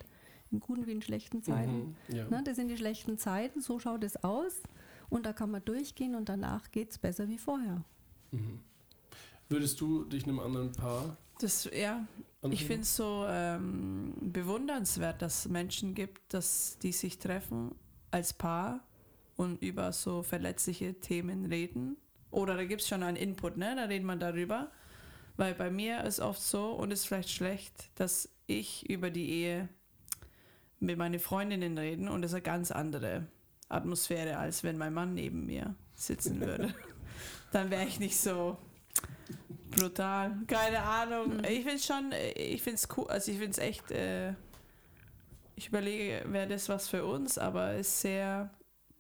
in guten wie in schlechten Zeiten. Mhm. Ja. Ne, das sind die schlechten Zeiten, so schaut es aus und da kann man durchgehen und danach geht es besser wie vorher. Mhm. Würdest du dich einem anderen Paar Das, ja, ich anfühlen? finde es so ähm, bewundernswert, dass es Menschen gibt, dass die sich treffen als Paar und über so verletzliche Themen reden. Oder da gibt es schon einen Input, ne? Da redet man darüber. Weil bei mir ist oft so, und ist vielleicht schlecht, dass ich über die Ehe mit meinen Freundinnen reden und das ist eine ganz andere Atmosphäre, als wenn mein Mann neben mir sitzen würde. [LAUGHS] Dann wäre ich nicht so brutal. Keine Ahnung. Ich finde schon, ich finde es cool, also ich finde es echt, äh, ich überlege, wäre das was für uns, aber ist sehr,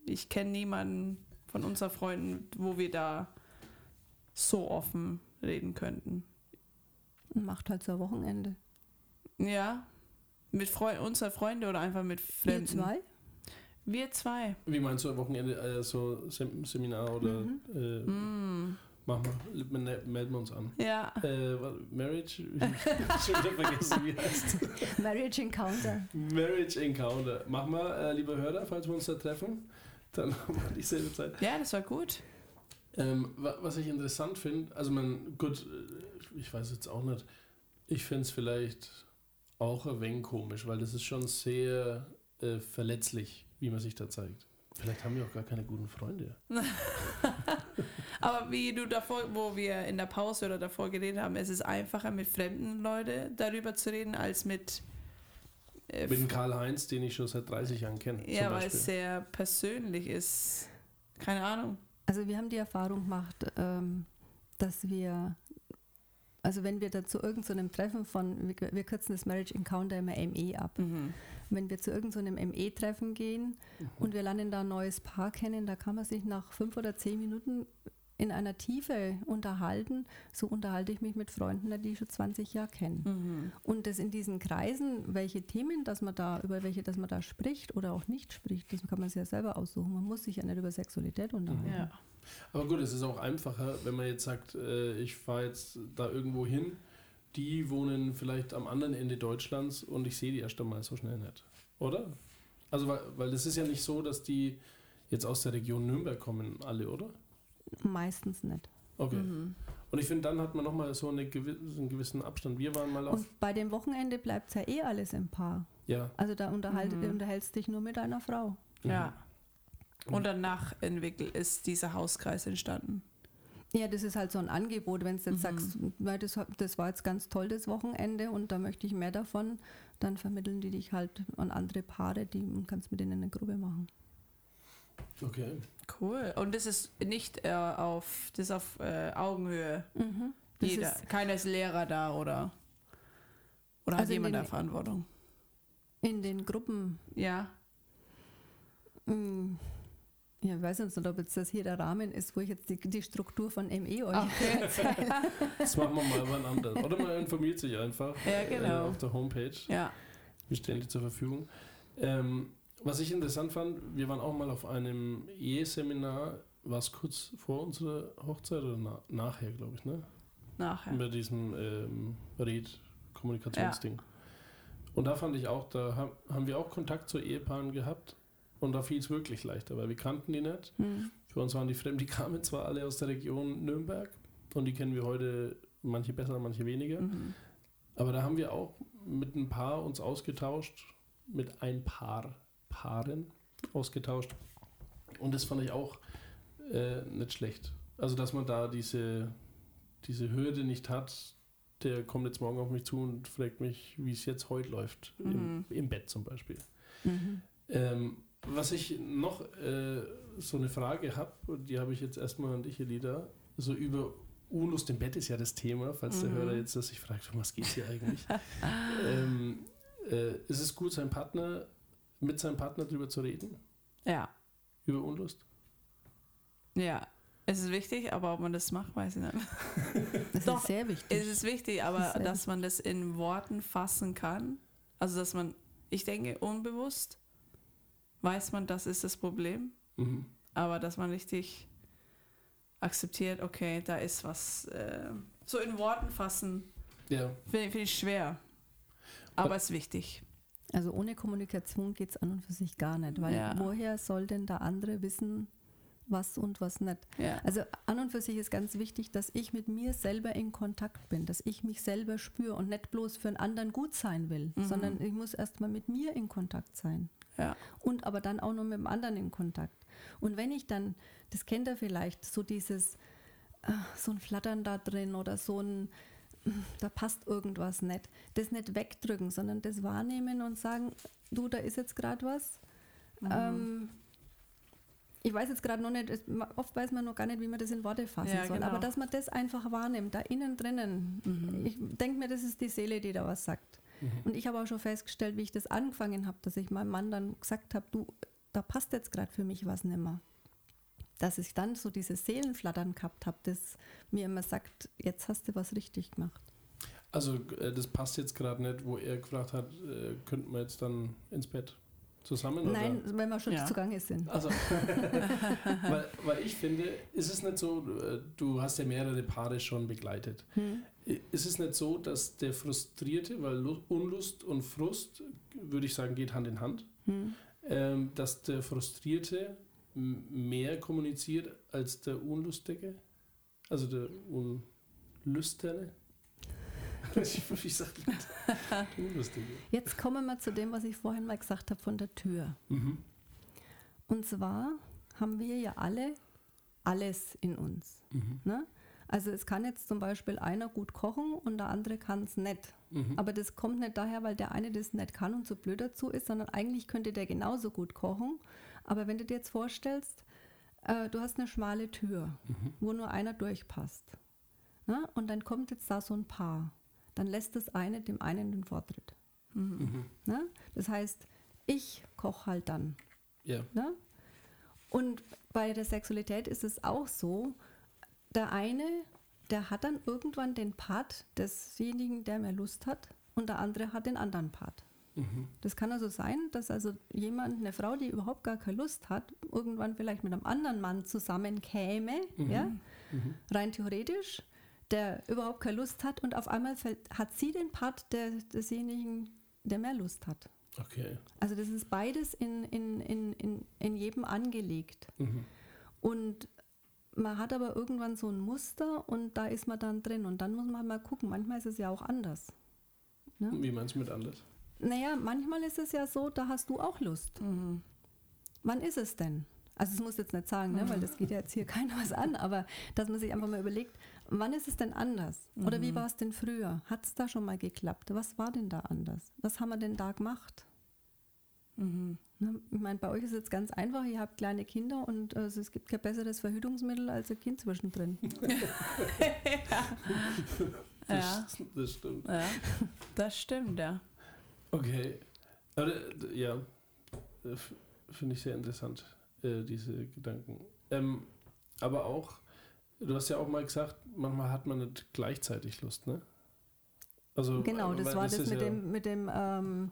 ich kenne niemanden von unseren Freunden, wo wir da so offen reden könnten. Und macht halt so ein Wochenende. Ja, mit Freu unserer Freunde oder einfach mit Wir Fremden. zwei? Wir zwei. Wie meinst du am Wochenende, äh, so Sem Seminar oder Mhm. äh, Mm. machen wir, mel- melden wir uns an. Ja. Äh, Marriage? [LAUGHS] Ich hab schon wieder vergessen, wie heißt [LAUGHS] Marriage Encounter. Marriage Encounter. Machen wir, äh, lieber Hörer, falls wir uns da treffen, dann [LAUGHS] haben wir dieselbe Zeit. Ja, das war gut. Ähm, wa- was ich interessant finde, also man, gut, äh, ich weiß jetzt auch nicht, ich finde es vielleicht auch ein wenig komisch, weil das ist schon sehr äh, verletzlich, wie man sich da zeigt. Vielleicht haben wir auch gar keine guten Freunde. [LAUGHS] Aber wie du davor, wo wir in der Pause oder davor geredet haben, es ist einfacher mit fremden Leuten darüber zu reden, als mit. Äh, Mit dem Karl-Heinz, den ich schon seit 30 Jahren kenne. ja, weil es sehr persönlich ist. Keine Ahnung. Also wir haben die Erfahrung gemacht, ähm, dass wir, also wenn wir da zu irgendeinem Treffen von, wir, wir kürzen das Marriage Encounter immer ME ab. Mhm. Wenn wir zu irgendeinem ME-Treffen gehen und wir lernen da ein neues Paar kennen, da kann man sich nach fünf oder zehn Minuten in einer Tiefe unterhalten. So unterhalte ich mich mit Freunden, die ich schon 20 Jahre kenne. Mhm. Und das in diesen Kreisen, welche Themen, dass man da, über welche, dass man da spricht oder auch nicht spricht, das kann man sich ja selber aussuchen. Man muss sich ja nicht über Sexualität unterhalten. Ja. Aber gut, es ist auch einfacher, wenn man jetzt sagt, äh, ich fahre jetzt da irgendwo hin, die wohnen vielleicht am anderen Ende Deutschlands und ich sehe die erst einmal so schnell nicht. Oder? Also, weil, weil es ist ja nicht so, dass die jetzt aus der Region Nürnberg kommen, alle, oder? Meistens nicht. Okay. Mhm. Und ich finde, dann hat man nochmal so eine gewi einen gewissen Abstand. Wir waren mal auf. Und bei dem Wochenende bleibt es ja eh alles im Paar. ja. Also da unterhalt, Mhm. unterhältst dich nur mit einer Frau. Ja. Und danach entwickelt ist dieser Hauskreis entstanden. Ja, das ist halt so ein Angebot, wenn du jetzt sagst, weil das, hat- das war jetzt ganz toll das Wochenende und da möchte ich mehr davon, dann vermitteln die dich halt an andere Paare, die kannst mit denen eine Gruppe machen. Okay. Cool. Und das ist nicht äh, auf, das ist auf äh, Augenhöhe. Das Jeder. ist Keiner ist Lehrer da oder, oder hat Also in jemand den- da Verantwortung? in den Gruppen, Ja. mh, ja, ich weiß jetzt nicht, ob jetzt das hier der Rahmen ist, wo ich jetzt die, die Struktur von ME euch [LAUGHS] Okay. Das machen wir mal wann anders. Oder man informiert sich einfach Ja, äh, genau. auf der Homepage. Ja. Wir stellen die zur Verfügung. Ähm, was ich interessant fand, wir waren auch mal auf einem Eheseminar, war es kurz vor unserer Hochzeit oder na nachher, glaube ich, ne? Nachher. Bei diesem ähm, Red-Kommunikationsding. Und da fand ich auch, da haben, haben wir auch Kontakt zu Ehepaaren gehabt und da fiel es wirklich leichter, weil wir kannten die nicht. Hm. Für uns waren die fremd, die kamen zwar alle aus der Region Nürnberg und die kennen wir heute manche besser, manche weniger. Mhm. Aber da haben wir auch mit ein Paar uns ausgetauscht, mit ein paar Paaren ausgetauscht. Und das fand ich auch äh, nicht schlecht. Also, dass man da diese, diese Hürde nicht hat, der kommt jetzt morgen auf mich zu und fragt mich, wie es jetzt heute läuft, im, Mhm. im Bett zum Beispiel. Mhm. Ähm, was ich noch äh, so eine Frage habe, und die habe ich jetzt erstmal an dich, Elida, so über Unlust im Bett ist ja das Thema, falls der Mhm. Hörer jetzt sich fragt, um was geht es hier eigentlich? [LAUGHS] ähm, äh, ist es gut, seinen Partner, mit seinem Partner drüber zu reden? Ja. Über Unlust? Ja. Es ist wichtig, aber ob man das macht, weiß ich nicht. [LAUGHS] Das Doch, ist sehr wichtig. Es ist wichtig, aber Das ist dass man das in Worten fassen kann. Also, dass man, ich denke, unbewusst weiß man, das ist das Problem, Mhm. aber dass man richtig akzeptiert, okay, da ist was. Äh, so in Worten fassen, Ja, finde find ich schwer. Aber es ist wichtig. Also ohne Kommunikation geht es an und für sich gar nicht, weil Ja. woher soll denn der andere wissen, was und was nicht? Ja. Also an und für sich ist ganz wichtig, dass ich mit mir selber in Kontakt bin, dass ich mich selber spüre und nicht bloß für einen anderen gut sein will, Mhm. sondern ich muss erstmal mit mir in Kontakt sein. Ja. Und aber dann auch noch mit dem anderen in Kontakt. Und wenn ich dann, das kennt ihr vielleicht, so dieses, äh, so ein Flattern da drin oder so ein, [CLEARS THROAT] da passt irgendwas nicht, das nicht wegdrücken, sondern das wahrnehmen und sagen, du, da ist jetzt gerade was. Ähm, ich weiß jetzt gerade noch nicht, oft weiß man noch gar nicht, wie man das in Worte fassen Ja, soll, genau. aber dass man das einfach wahrnimmt, da innen drinnen. Mhm. Ich denke mir, das ist die Seele, die da was sagt. Und ich habe auch schon festgestellt, wie ich das angefangen habe, dass ich meinem Mann dann gesagt habe, du, da passt jetzt gerade für mich was nimmer. Dass ich dann so dieses Seelenflattern gehabt habe, das mir immer sagt, jetzt hast du was richtig gemacht. also äh, das passt jetzt gerade nicht, wo er gefragt hat, äh, könnten wir jetzt dann ins Bett zusammen? Nein, Oder? wenn wir schon Ja. zugange sind. Also, [LAUGHS] weil, weil ich finde, ist es nicht so, äh, du hast ja mehrere Paare schon begleitet. Hm. Ist es nicht so, dass der Frustrierte, weil Lu- Unlust und Frust, würde ich sagen, geht Hand in Hand, Hm. ähm, dass der Frustrierte mehr kommuniziert als der Unlustige? Also der Unlüsterne? [LAUGHS] ich sag. [LAUGHS] Jetzt kommen wir zu dem, was ich vorhin mal gesagt habe von der Tür. Mhm. Und zwar haben wir ja alle alles in uns. Mhm. Ne? Also es kann jetzt zum Beispiel einer gut kochen und der andere kann es nicht. Mhm. Aber das kommt nicht daher, weil der eine das nicht kann und so blöd dazu ist, sondern eigentlich könnte der genauso gut kochen. Aber wenn du dir jetzt vorstellst, äh, du hast eine schmale Tür, Mhm. wo nur einer durchpasst. Ne? Und dann kommt jetzt da so ein Paar. Dann lässt das eine dem einen den Vortritt. Mhm. Ne? Das heißt, ich koche halt dann. Ja. Ne? Und bei der Sexualität ist es auch so, der eine, der hat dann irgendwann den Part desjenigen, der mehr Lust hat, und der andere hat den anderen Part. Mhm. Das kann also sein, dass also jemand, eine Frau, die überhaupt gar keine Lust hat, irgendwann vielleicht mit einem anderen Mann zusammenkäme, ja, Mhm. rein theoretisch, der überhaupt keine Lust hat und auf einmal hat sie den Part der, desjenigen, der mehr Lust hat. Okay. Also das ist beides in, in, in, in, in jedem angelegt. Mhm. Und man hat aber irgendwann so ein Muster und da ist man dann drin und dann muss man mal gucken. Manchmal ist es ja auch anders. Wie meinst du mit anders? Naja, manchmal ist es ja so, da hast du auch Lust. Wann ist es denn? Also, es muss jetzt nicht sagen, ne, weil das geht ja jetzt hier [LAUGHS] keiner was an, aber dass man sich einfach mal überlegt, wann ist es denn anders? Oder wie war es denn früher? Hat es da schon mal geklappt? Was war denn da anders? Was haben wir denn da gemacht? Ne, Ich meine, bei euch ist es jetzt ganz einfach, ihr habt kleine Kinder und äh, es gibt kein besseres Verhütungsmittel als ein Kind zwischendrin. [LAUGHS] Ja, Das stimmt. ja, das stimmt, ja. Okay. Aber, äh, ja, äh, finde ich sehr interessant, äh, diese Gedanken. Ähm, aber auch, du hast ja auch mal gesagt, manchmal hat man nicht gleichzeitig Lust, ne? Also, Genau, äh, das war das ist mit ja- dem, mit dem ähm,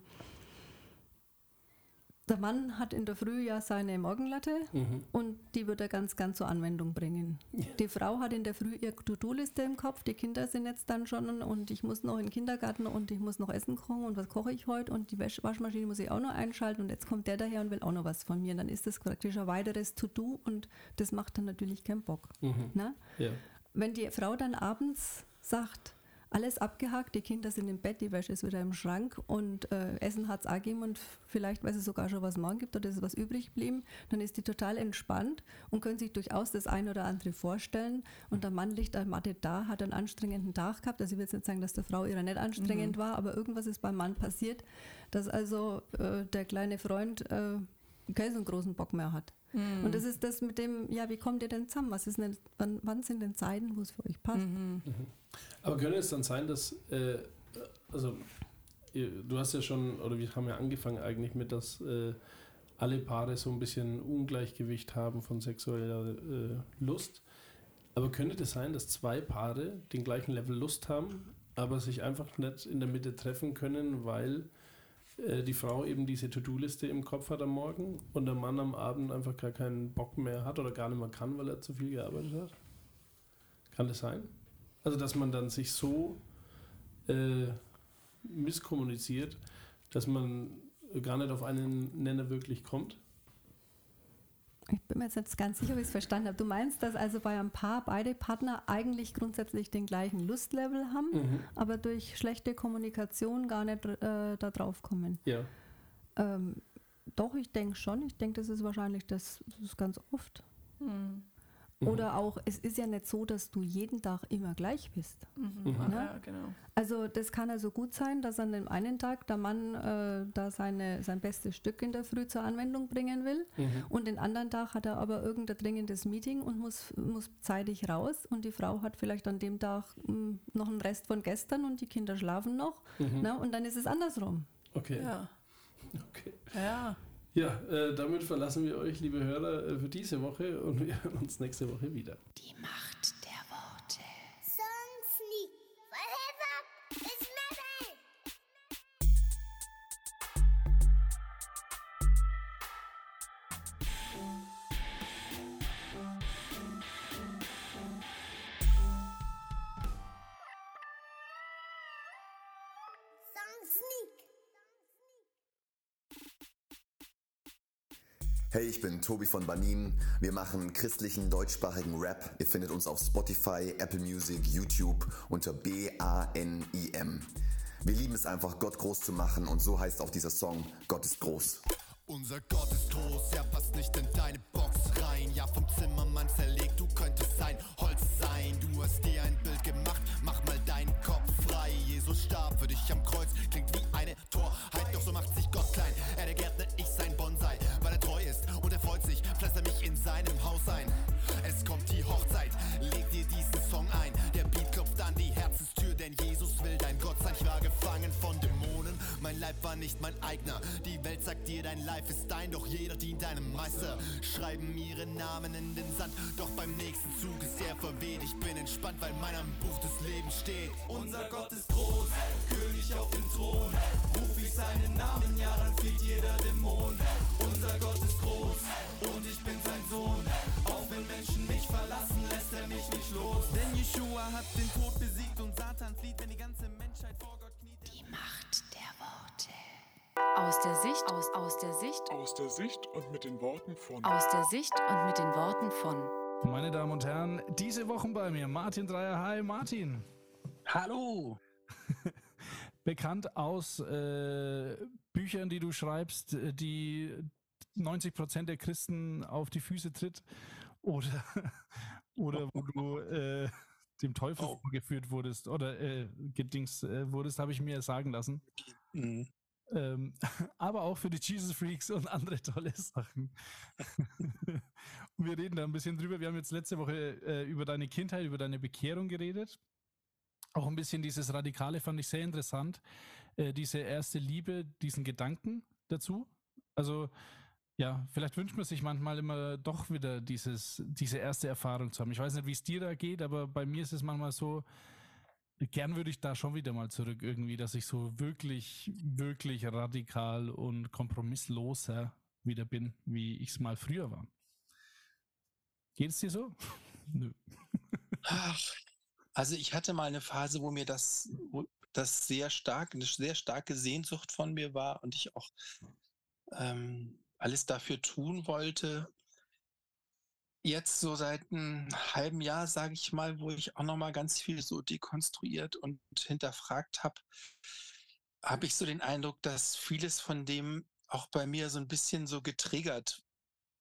der Mann hat in der Früh ja seine Morgenlatte Mhm. und die wird er ganz, ganz zur Anwendung bringen. Die Frau hat in der Früh ihre To-Do-Liste im Kopf, die Kinder sind jetzt dann schon und ich muss noch in den Kindergarten und ich muss noch Essen kochen und was koche ich heute und die Wäsch Waschmaschine muss ich auch noch einschalten und jetzt kommt der daher und will auch noch was von mir. Und dann ist das praktisch ein weiteres To-Do und das macht dann natürlich keinen Bock. Mhm. Ne? Ja. Wenn die Frau dann abends sagt, alles abgehakt, die Kinder sind im Bett, die Wäsche ist wieder im Schrank und äh, Essen hat es auch gegeben und vielleicht weiß sie sogar schon, was morgen gibt oder ist was übrig geblieben, dann ist die total entspannt und können sich durchaus das eine oder andere vorstellen. Und der Mann liegt am Mathe da, hat einen anstrengenden Tag gehabt. Also ich will jetzt nicht sagen, dass der Frau ihrer nicht anstrengend war, aber irgendwas ist beim Mann passiert, dass also äh, der kleine Freund äh, keinen so großen Bock mehr hat. Und das ist das mit dem, ja, wie kommt ihr denn zusammen? Was ist denn, wann, wann sind denn Zeiten, wo es für euch passt? Aber könnte es dann sein, dass, äh, also, du hast ja schon, oder wir haben ja angefangen eigentlich mit, dass äh, alle Paare so ein bisschen Ungleichgewicht haben von sexueller äh, Lust. Aber könnte das sein, dass zwei Paare den gleichen Level Lust haben, aber sich einfach nicht in der Mitte treffen können, weil äh, die Frau eben diese To-Do-Liste im Kopf hat am Morgen und der Mann am Abend einfach gar keinen Bock mehr hat oder gar nicht mehr kann, weil er zu viel gearbeitet hat? Kann das sein? Also, dass man dann sich so äh, misskommuniziert, dass man gar nicht auf einen Nenner wirklich kommt. Ich bin mir jetzt nicht ganz sicher, ob ich es verstanden habe. Du meinst, dass also bei einem Paar beide Partner eigentlich grundsätzlich den gleichen Lustlevel haben, Mhm. aber durch schlechte Kommunikation gar nicht äh, da drauf kommen. Ja. Ähm, doch, ich denke schon. Ich denke, das ist wahrscheinlich das, das ist ganz oft. Mhm. Oder auch, es ist ja nicht so, dass du jeden Tag immer gleich bist. Mhm. Ja, genau. Also das kann also gut sein, dass an dem einen Tag der Mann äh, da seine, sein bestes Stück in der Früh zur Anwendung bringen will Mhm. und den anderen Tag hat er aber irgendein dringendes Meeting und muss, muss zeitig raus und die Frau hat vielleicht an dem Tag mh, noch einen Rest von gestern und die Kinder schlafen noch Mhm. ne? und dann ist es andersrum. Okay. Ja, okay. ja. Ja, äh, damit verlassen wir euch, liebe Hörer, äh, für diese Woche und wir hören uns nächste Woche wieder. Die Macht Hey, ich bin Tobi von Banin. Wir machen christlichen deutschsprachigen Rap. Ihr findet uns auf Spotify, Apple Music, YouTube unter B-A-N-I-M. Wir lieben es einfach, Gott groß zu machen und so heißt auch dieser Song Gott ist groß. Unser Gott ist groß, er passt nicht in deine Box rein. Ja, vom Zimmermann zerlegt, du könntest sein Holz sein. Du hast dir ein Bild gemacht, mach mal deinen Kopf frei. Jesus starb für dich am Kreuz, klingt wie eine Torheit, doch so macht sich Gott klein. Er der Gärtner, ich sein Bonsai, ist und er freut sich. Pflaster mich in seinem Haus ein. Es kommt die Hochzeit, leg dir diesen Song ein. Der Beat klopft an die Herzenstür, denn Jesus will dein Gott sein. Ich war gefangen von Dämonen, mein Leib war nicht mein eigener. Die Welt sagt dir, dein Life ist dein, doch jeder dient deinem Meister. Schreiben ihre Namen in den Sand, doch beim nächsten Zug ist er verweht. Ich bin entspannt, weil mein am Buch des Lebens steht. Unser Gott ist groß, König auf dem Thron. Ruf ich seinen Namen, ja, dann flieht jeder Dämon. Unser Gott ist groß und ich bin sein Sohn. Aus der Sicht, aus, aus der Sicht, Aus der Sicht und mit den Worten von aus der Sicht und mit den Worten von Meine Damen und Herren, diese Woche bei mir Martin Dreier. Hi Martin. Hallo. [LAUGHS] Bekannt aus äh, Büchern, die du schreibst, äh, die 90 Prozent der Christen auf die Füße tritt oder, [LAUGHS] oder wo du äh, dem Teufel Oh. vorgeführt wurdest oder äh, gedings äh, wurdest, habe ich mir sagen lassen. Mhm. Ähm, [LAUGHS] aber auch für die Jesus Freaks und andere tolle Sachen. und [LAUGHS] wir reden da ein bisschen drüber. Wir haben jetzt letzte Woche äh, über deine Kindheit, über deine Bekehrung geredet. Auch ein bisschen dieses Radikale fand ich sehr interessant. Äh, diese erste Liebe, diesen Gedanken dazu. Also, ja, vielleicht wünscht man sich manchmal immer doch wieder dieses, diese erste Erfahrung zu haben. Ich weiß nicht, wie es dir da geht, aber bei mir ist es manchmal so, gern würde ich da schon wieder mal zurück irgendwie, dass ich so wirklich, wirklich radikal und kompromissloser wieder bin, wie ich es mal früher war. Geht es dir so? [LAUGHS] Nö. Ach, also ich hatte mal eine Phase, wo mir das, wo das sehr stark, eine sehr starke Sehnsucht von mir war und ich auch ähm, alles dafür tun wollte. Jetzt so seit einem halben Jahr, sage ich mal, wo ich auch noch mal ganz viel so dekonstruiert und hinterfragt habe, habe ich so den Eindruck, dass vieles von dem auch bei mir so ein bisschen so getriggert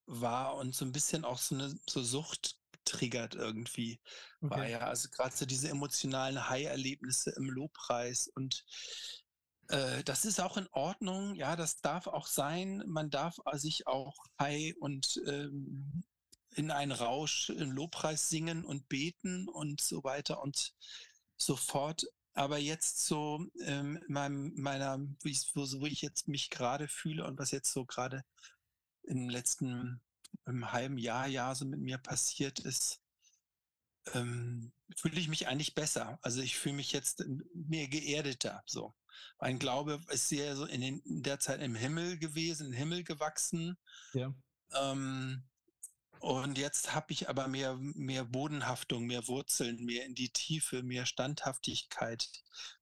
war und so ein bisschen auch so eine so Sucht triggert irgendwie war Okay. ja. Also gerade so diese emotionalen High-Erlebnisse im Lobpreis und äh, das ist auch in Ordnung, ja, das darf auch sein. Man darf sich auch high und ähm, in einen Rausch im Lobpreis singen und beten und so weiter und so fort. Aber jetzt so ähm, in meinem, meiner, wie ich, wo, so, wo ich jetzt mich gerade fühle und was jetzt so gerade im letzten im halben Jahr, Jahr so mit mir passiert ist, ähm, fühle ich mich eigentlich besser. Also ich fühle mich jetzt mehr geerdeter. So. Mein Glaube ist sehr so in, den, in der Zeit im Himmel gewesen, im Himmel gewachsen. Ja. Ähm, und jetzt habe ich aber mehr, mehr Bodenhaftung, mehr Wurzeln, mehr in die Tiefe, mehr Standhaftigkeit.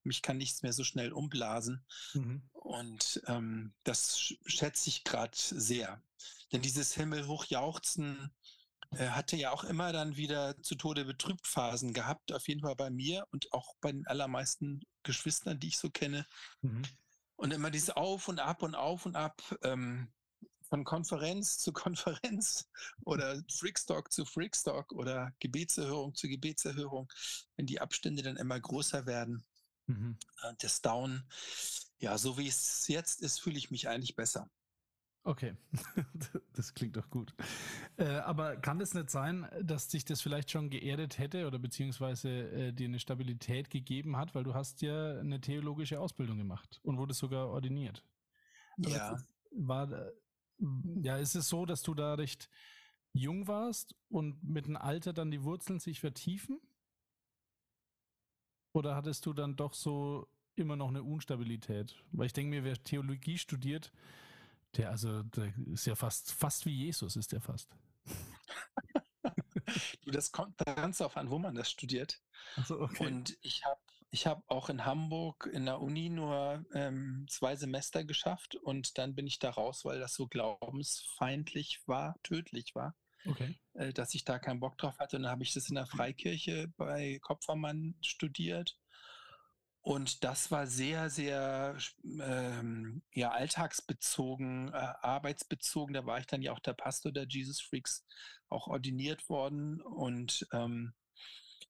Mich kann nichts mehr so schnell umblasen. Mhm. Und ähm, das sch- schätze ich gerade sehr. Denn dieses Himmelhochjauchzen äh, hatte ja auch immer dann wieder zu Tode betrübt Phasen gehabt, auf jeden Fall bei mir und auch bei den allermeisten Geschwistern, die ich so kenne. Mhm. Und immer dieses Auf und Ab und Auf und Ab, ähm, von Konferenz zu Konferenz [LAUGHS] oder Freakstock zu Freakstock oder Gebetserhörung zu Gebetserhörung, wenn die Abstände dann immer größer werden. Mhm. äh, Das Down, ja, so wie es jetzt ist, fühle ich mich eigentlich besser. Okay, [LAUGHS] das klingt doch gut. Äh, aber kann es nicht sein, dass dich das vielleicht schon geerdet hätte oder beziehungsweise äh, dir eine Stabilität gegeben hat, weil du hast ja eine theologische Ausbildung gemacht und wurdest sogar ordiniert. Aber Ja. War, ja, ist es so, dass du da recht jung warst und mit dem Alter dann die Wurzeln sich vertiefen? Oder hattest du dann doch so immer noch eine Unstabilität? Weil ich denke mir, wer Theologie studiert, der also der ist ja fast fast wie Jesus ist der fast. [LAUGHS] Du, das kommt ganz darauf an, wo man das studiert. Also okay. Und ich habe ich hab auch in Hamburg in der Uni nur ähm, zwei Semester geschafft und dann bin ich da raus, weil das so glaubensfeindlich war, tödlich war, okay. äh, dass ich da keinen Bock drauf hatte. Und dann habe ich das in der Freikirche bei Kopfermann studiert. Und das war sehr, sehr ähm, ja, alltagsbezogen, äh, arbeitsbezogen. Da war ich dann ja auch der Pastor der Jesus Freaks, auch ordiniert worden. Und ähm,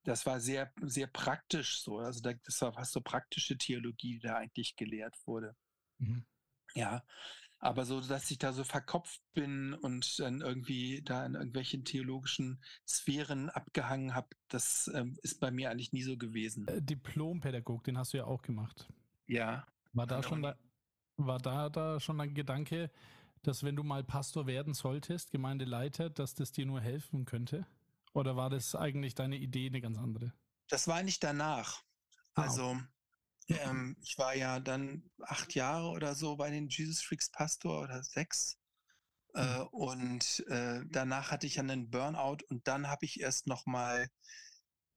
das war sehr, sehr praktisch so. Also da, das war fast so praktische Theologie, die da eigentlich gelehrt wurde. Mhm. Ja, aber so, dass ich da so verkopft bin und dann irgendwie da in irgendwelchen theologischen Sphären abgehangen habe, das ähm, ist bei mir eigentlich nie so gewesen. Äh, Diplompädagog, den hast du ja auch gemacht. Ja, War da der schon da, war da, da schon ein Gedanke, dass wenn du mal Pastor werden solltest, Gemeindeleiter, dass das dir nur helfen könnte? Oder war das eigentlich deine Idee eine ganz andere? das war nicht danach. Ah, Also, ähm, ich war ja dann acht Jahre oder so bei den Jesus Freaks Pastor oder sechs. Äh, und äh, danach hatte ich ja einen Burnout und dann habe ich erst noch mal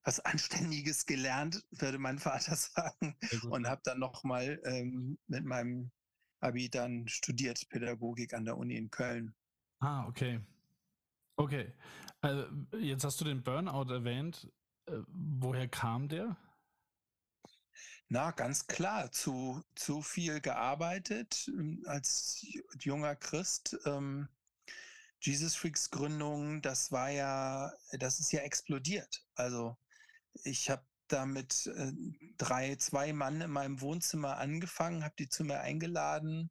was Anständiges gelernt, würde mein [LAUGHS] Vater sagen, und habe dann noch mal ähm, mit meinem Abi dann studiert Pädagogik an der Uni in Köln. Ah, okay. Okay. Also, jetzt hast du den Burnout erwähnt. Äh, woher kam der? Na, ganz klar, zu, zu viel gearbeitet ähm, als junger Christ. Ähm, Jesus Freaks Gründung, das war ja, das ist ja explodiert. Also ich habe da mit äh, drei, zwei Mann in meinem Wohnzimmer angefangen, habe die zu mir eingeladen.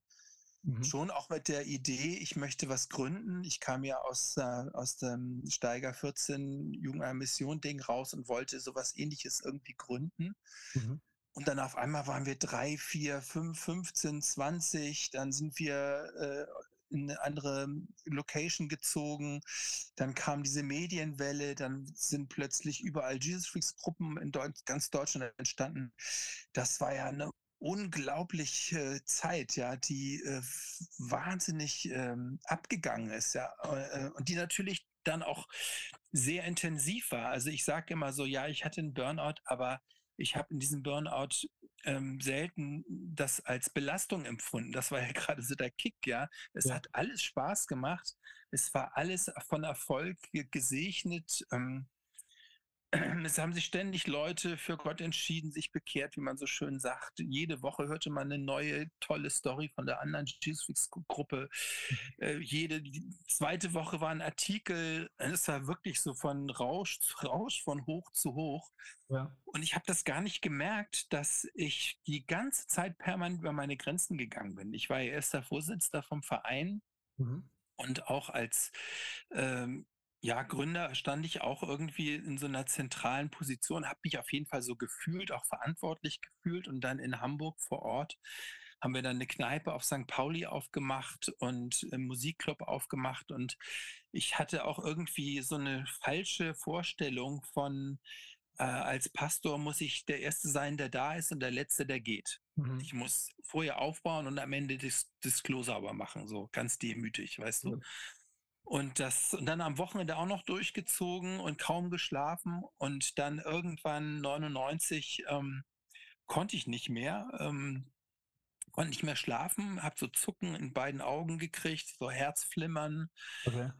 Mhm. Schon auch mit der Idee, ich möchte was gründen. Ich kam ja aus, äh, aus dem Steiger 14 Jugendliche Mission Ding raus und wollte sowas ähnliches irgendwie gründen. Mhm. Und dann auf einmal waren wir drei, vier, fünf, 15, 20. Dann sind wir äh, in eine andere Location gezogen. Dann kam diese Medienwelle, dann sind plötzlich überall Jesus Freaks Gruppen in Deut ganz Deutschland entstanden. Das war ja eine unglaubliche Zeit, ja, die äh, wahnsinnig ähm, abgegangen ist, ja, äh, und die natürlich dann auch sehr intensiv war. Also ich sage immer so, ja, ich hatte einen Burnout, aber ich habe in diesem Burnout ähm, selten das als Belastung empfunden. Das war ja [LAUGHS] gerade so der Kick, ja. Es Ja. hat alles Spaß gemacht. Es war alles von Erfolg ge- gesegnet. Ähm, [CLEARS THROAT] es haben sich ständig Leute für Gott entschieden, sich bekehrt, wie man so schön sagt. Jede Woche hörte man eine neue, tolle Story von der anderen Jesus-Gruppe. Äh, jede zweite Woche war ein Artikel. Es war wirklich so von Rausch zu Rausch, von hoch zu hoch. Ja. Und ich habe das gar nicht gemerkt, dass ich die ganze Zeit permanent über meine Grenzen gegangen bin. Ich war ja erster Vorsitzender vom Verein Mhm. und auch als ähm, ja, Gründer stand ich auch irgendwie in so einer zentralen Position, habe mich auf jeden Fall so gefühlt, auch verantwortlich gefühlt. Und dann in Hamburg vor Ort haben wir dann eine Kneipe auf St. Pauli aufgemacht und einen Musikclub aufgemacht. Und ich hatte auch irgendwie so eine falsche Vorstellung von, äh, als Pastor muss ich der Erste sein, der da ist und der Letzte, der geht. Mhm. Ich muss vorher aufbauen und am Ende das, das Klo sauber machen, so ganz demütig, weißt du. Und das und dann am Wochenende auch noch durchgezogen und kaum geschlafen und dann irgendwann 99 ähm, konnte ich nicht mehr, ähm, konnte nicht mehr schlafen, habe so Zucken in beiden Augen gekriegt, so Herzflimmern, Okay.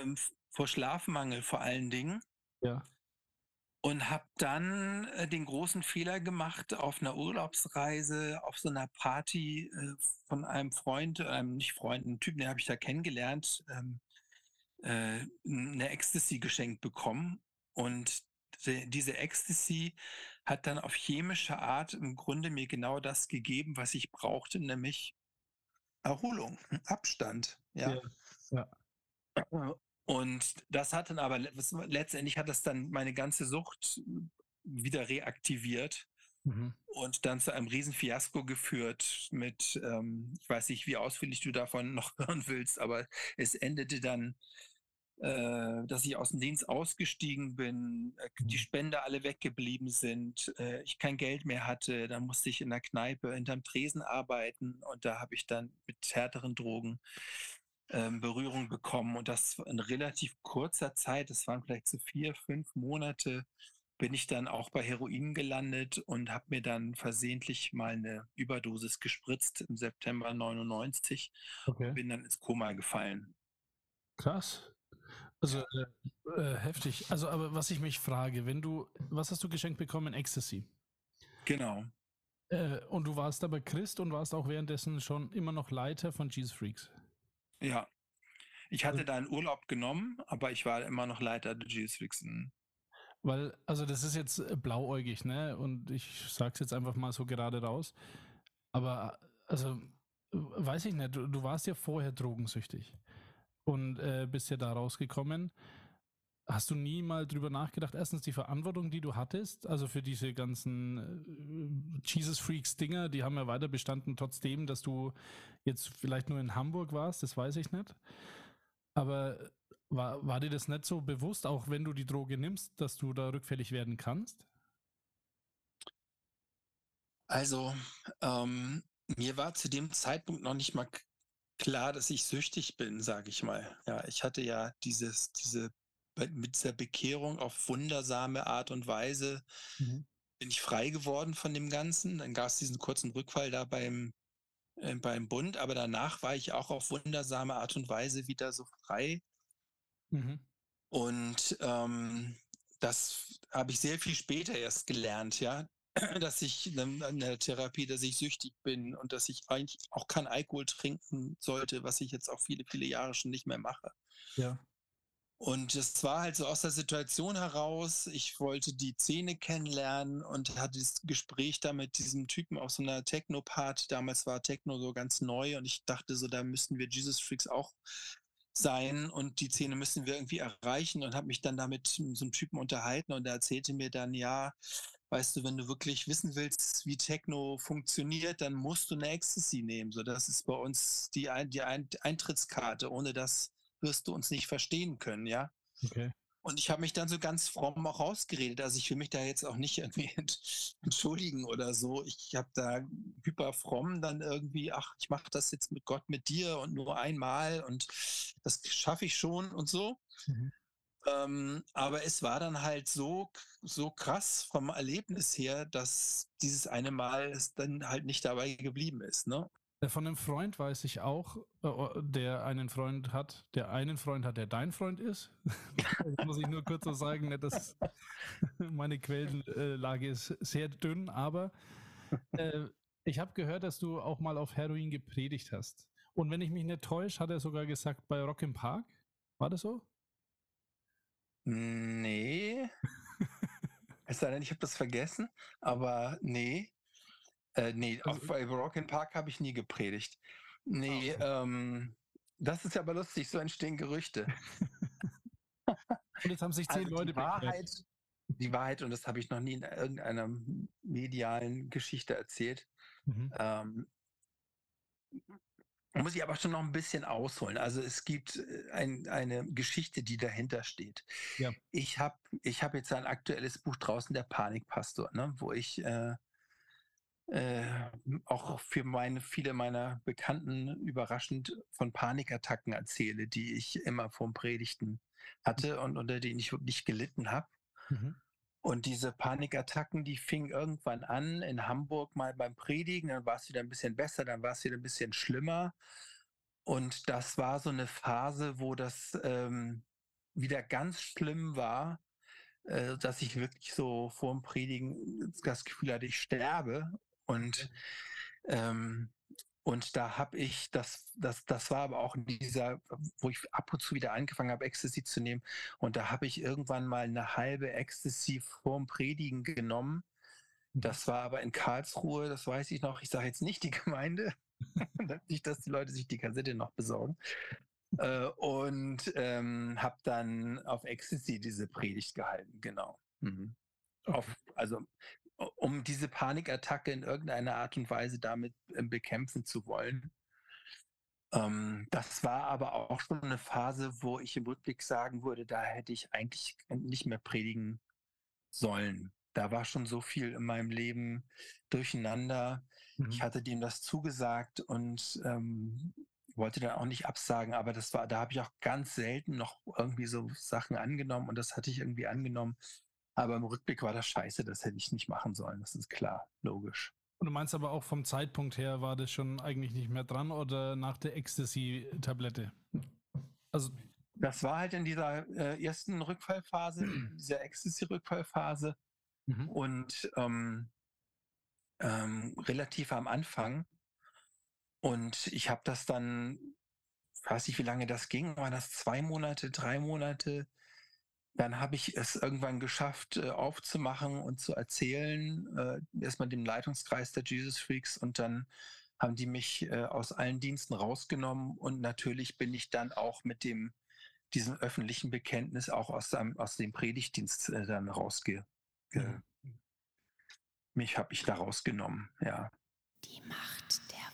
ähm, vor Schlafmangel vor allen Dingen Ja. und habe dann äh, den großen Fehler gemacht auf einer Urlaubsreise, auf so einer Party äh, von einem Freund, einem nicht Freund, einen Typen, den habe ich da kennengelernt, ähm, äh, eine Ecstasy geschenkt bekommen. Und die, diese Ecstasy hat dann auf chemische Art im Grunde mir genau das gegeben, was ich brauchte, nämlich Erholung, Abstand. Ja. Ja. Und das hat dann aber letztendlich hat das dann meine ganze Sucht wieder reaktiviert Mhm. und dann zu einem Riesenfiasko geführt mit, ähm, ich weiß nicht, wie ausführlich du davon [LAUGHS] noch hören willst, aber es endete dann, äh, dass ich aus dem Dienst ausgestiegen bin, äh, die Spender alle weggeblieben sind, äh, ich kein Geld mehr hatte, dann musste ich in der Kneipe hinterm Tresen arbeiten und da habe ich dann mit härteren Drogen ähm, Berührung bekommen. Und das in relativ kurzer Zeit, das waren vielleicht so vier, fünf Monate, bin ich dann auch bei Heroin gelandet und habe mir dann versehentlich mal eine Überdosis gespritzt im September 99 Okay. bin dann ins Koma gefallen. Krass. Also äh, äh, heftig. Also, aber was ich mich frage, wenn du, was hast du geschenkt bekommen? Ecstasy. Genau. Äh, und du warst aber Christ und warst auch währenddessen schon immer noch Leiter von Jesus Freaks. Ja. Ich hatte Also- da einen Urlaub genommen, aber ich war immer noch Leiter der Jesus Fixen. Weil, also das ist jetzt äh, blauäugig, ne? Und ich sag's jetzt einfach mal so gerade raus. Aber, also, äh, weiß ich nicht, du, du warst ja vorher drogensüchtig und äh, bist ja da rausgekommen. Hast du nie mal drüber nachgedacht, erstens die Verantwortung, die du hattest, also für diese ganzen äh, Jesus Freaks Dinger, die haben ja weiter bestanden, trotzdem, dass du jetzt vielleicht nur in Hamburg warst, das weiß ich nicht. Aber war, war dir das nicht so bewusst, auch wenn du die Droge nimmst, dass du da rückfällig werden kannst? Also, ähm, mir war zu dem Zeitpunkt noch nicht mal klar, dass ich süchtig bin, sage ich mal. Ja, ich hatte ja dieses, diese, mit dieser Bekehrung auf wundersame Art und Weise Mhm. bin ich frei geworden von dem Ganzen. Dann gab es diesen kurzen Rückfall da beim, äh, beim Bund, aber danach war ich auch auf wundersame Art und Weise wieder so frei. Mhm. Und ähm, das habe ich sehr viel später erst gelernt, ja, [CLEARS THROAT] dass ich in in der Therapie, dass ich süchtig bin und dass ich eigentlich auch kein Alkohol trinken sollte, was ich jetzt auch viele, viele Jahre schon nicht mehr mache. Ja. Und es war halt so aus der Situation heraus, ich wollte die Szene kennenlernen und hatte das Gespräch da mit diesem Typen auf so einer Techno-Party. Damals war Techno so ganz neu und ich dachte so, da müssten wir Jesus Freaks auch sein und die Szene müssen wir irgendwie erreichen und habe mich dann damit so einem Typen unterhalten und er erzählte mir dann, ja, weißt du, wenn du wirklich wissen willst, wie Techno funktioniert, dann musst du eine Ecstasy nehmen. So, das ist bei uns die, die Ein Eintrittskarte. Ohne das wirst du uns nicht verstehen können, ja. Okay. Und ich habe mich dann so ganz fromm auch rausgeredet. Also ich will mich da jetzt auch nicht [LAUGHS] irgendwie entschuldigen oder so. Ich habe da hyper fromm dann irgendwie, ach, ich mache das jetzt mit Gott mit dir und nur einmal und das schaffe ich schon und so. Mhm. Ähm, aber es war dann halt so, so krass vom Erlebnis her, dass dieses eine Mal es dann halt nicht dabei geblieben ist. Ne? Äh, Von einem Freund weiß ich auch, äh, der einen Freund hat, der einen Freund hat, der dein Freund ist. [LAUGHS] Das muss ich nur kurz so sagen, ne, dass [LAUGHS] meine Quellenlage ist sehr dünn, aber äh, ich habe gehört, dass du auch mal auf Heroin gepredigt hast. Und wenn ich mich nicht täusche, hat er sogar gesagt bei Rock im Park. War das so? Nee. [LAUGHS] es sei denn, ich habe das vergessen, aber nee. Äh, nee, Also auf bei Rock Park habe ich nie gepredigt. Nee, ähm, das ist ja aber lustig, so entstehen Gerüchte. [LAUGHS] [LAUGHS] Und jetzt haben sich zehn Also Leute die. Wahrheit, die Wahrheit, und das habe ich noch nie in irgendeiner medialen Geschichte erzählt, Mhm. ähm, muss ich aber schon noch ein bisschen ausholen. Also es gibt äh, ein, eine Geschichte, die dahinter steht. Ja. Ich habe ich hab jetzt ein aktuelles Buch draußen, der Panikpastor, ne, wo ich äh, äh, auch für meine, viele meiner Bekannten überraschend von Panikattacken erzähle, die ich immer vom Predigten hatte und unter denen ich wirklich gelitten habe. Mhm. Und diese Panikattacken, die fingen irgendwann an in Hamburg mal beim Predigen, dann war es wieder ein bisschen besser, dann war es wieder ein bisschen schlimmer. Und das war so eine Phase, wo das ähm, wieder ganz schlimm war, äh, dass ich wirklich so vor dem Predigen das Gefühl hatte, ich sterbe. Und ähm, und da habe ich, das, das, das war aber auch in dieser, wo ich ab und zu wieder angefangen habe, Ecstasy zu nehmen. Und da habe ich irgendwann mal eine halbe Ecstasy vorm Predigen genommen. Das war aber in Karlsruhe, das weiß ich noch. Ich sage jetzt nicht die [LAUGHS] Gemeinde, [LAUGHS] nicht, dass die Leute sich die Kassette noch besorgen. Äh, und ähm, habe dann auf Ecstasy diese Predigt gehalten, genau. Mhm. Auf, also um diese Panikattacke in irgendeiner Art und Weise damit äh, bekämpfen zu wollen. Ähm, das war aber auch schon eine Phase, wo ich im Rückblick sagen würde, da hätte ich eigentlich nicht mehr predigen sollen. Da war schon so viel in meinem Leben durcheinander. Mhm. Ich hatte dem das zugesagt und ähm, wollte dann auch nicht absagen, aber das war, da habe ich auch ganz selten noch irgendwie so Sachen angenommen und das hatte ich irgendwie angenommen. Aber im Rückblick war das scheiße, das hätte ich nicht machen sollen. Das ist klar, logisch. Und du meinst aber auch vom Zeitpunkt her war das schon eigentlich nicht mehr dran oder nach der Ecstasy-Tablette? Also, Das war halt in dieser äh, ersten Rückfallphase, in [CLEARS THROAT] dieser Ecstasy-Rückfallphase mhm. und ähm, ähm, relativ am Anfang. Und ich habe das dann, weiß nicht, wie lange das ging, waren das zwei Monate, drei Monate? Dann habe ich es irgendwann geschafft, äh, aufzumachen und zu erzählen, äh, erstmal dem Leitungskreis der Jesus Freaks und dann haben die mich äh, aus allen Diensten rausgenommen und natürlich bin ich dann auch mit dem diesem öffentlichen Bekenntnis auch aus, dem- aus dem Predigtdienst dann rausge... Ge mich habe ich da rausgenommen, ja. Die Macht der.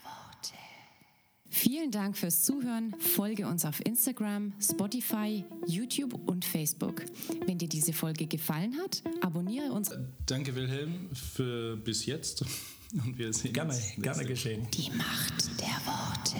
Vielen Dank fürs Zuhören. Folge uns auf Instagram, Spotify, YouTube und Facebook. Wenn dir diese Folge gefallen hat, abonniere uns. danke Wilhelm für bis jetzt [LAUGHS] und wir sehen Gerne, uns gerne geschehen. Die Macht der Worte.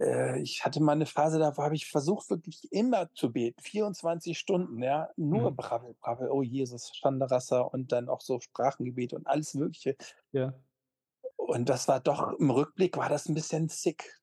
Äh, ich hatte mal eine Phase, da habe ich versucht, wirklich immer zu beten, 24 Stunden, ja, nur Mhm. Brabbel, Brabbel, oh Jesus, Schanderasser und dann auch so Sprachengebet und alles Mögliche. Ja. Und das war doch im Rückblick war das ein bisschen sick.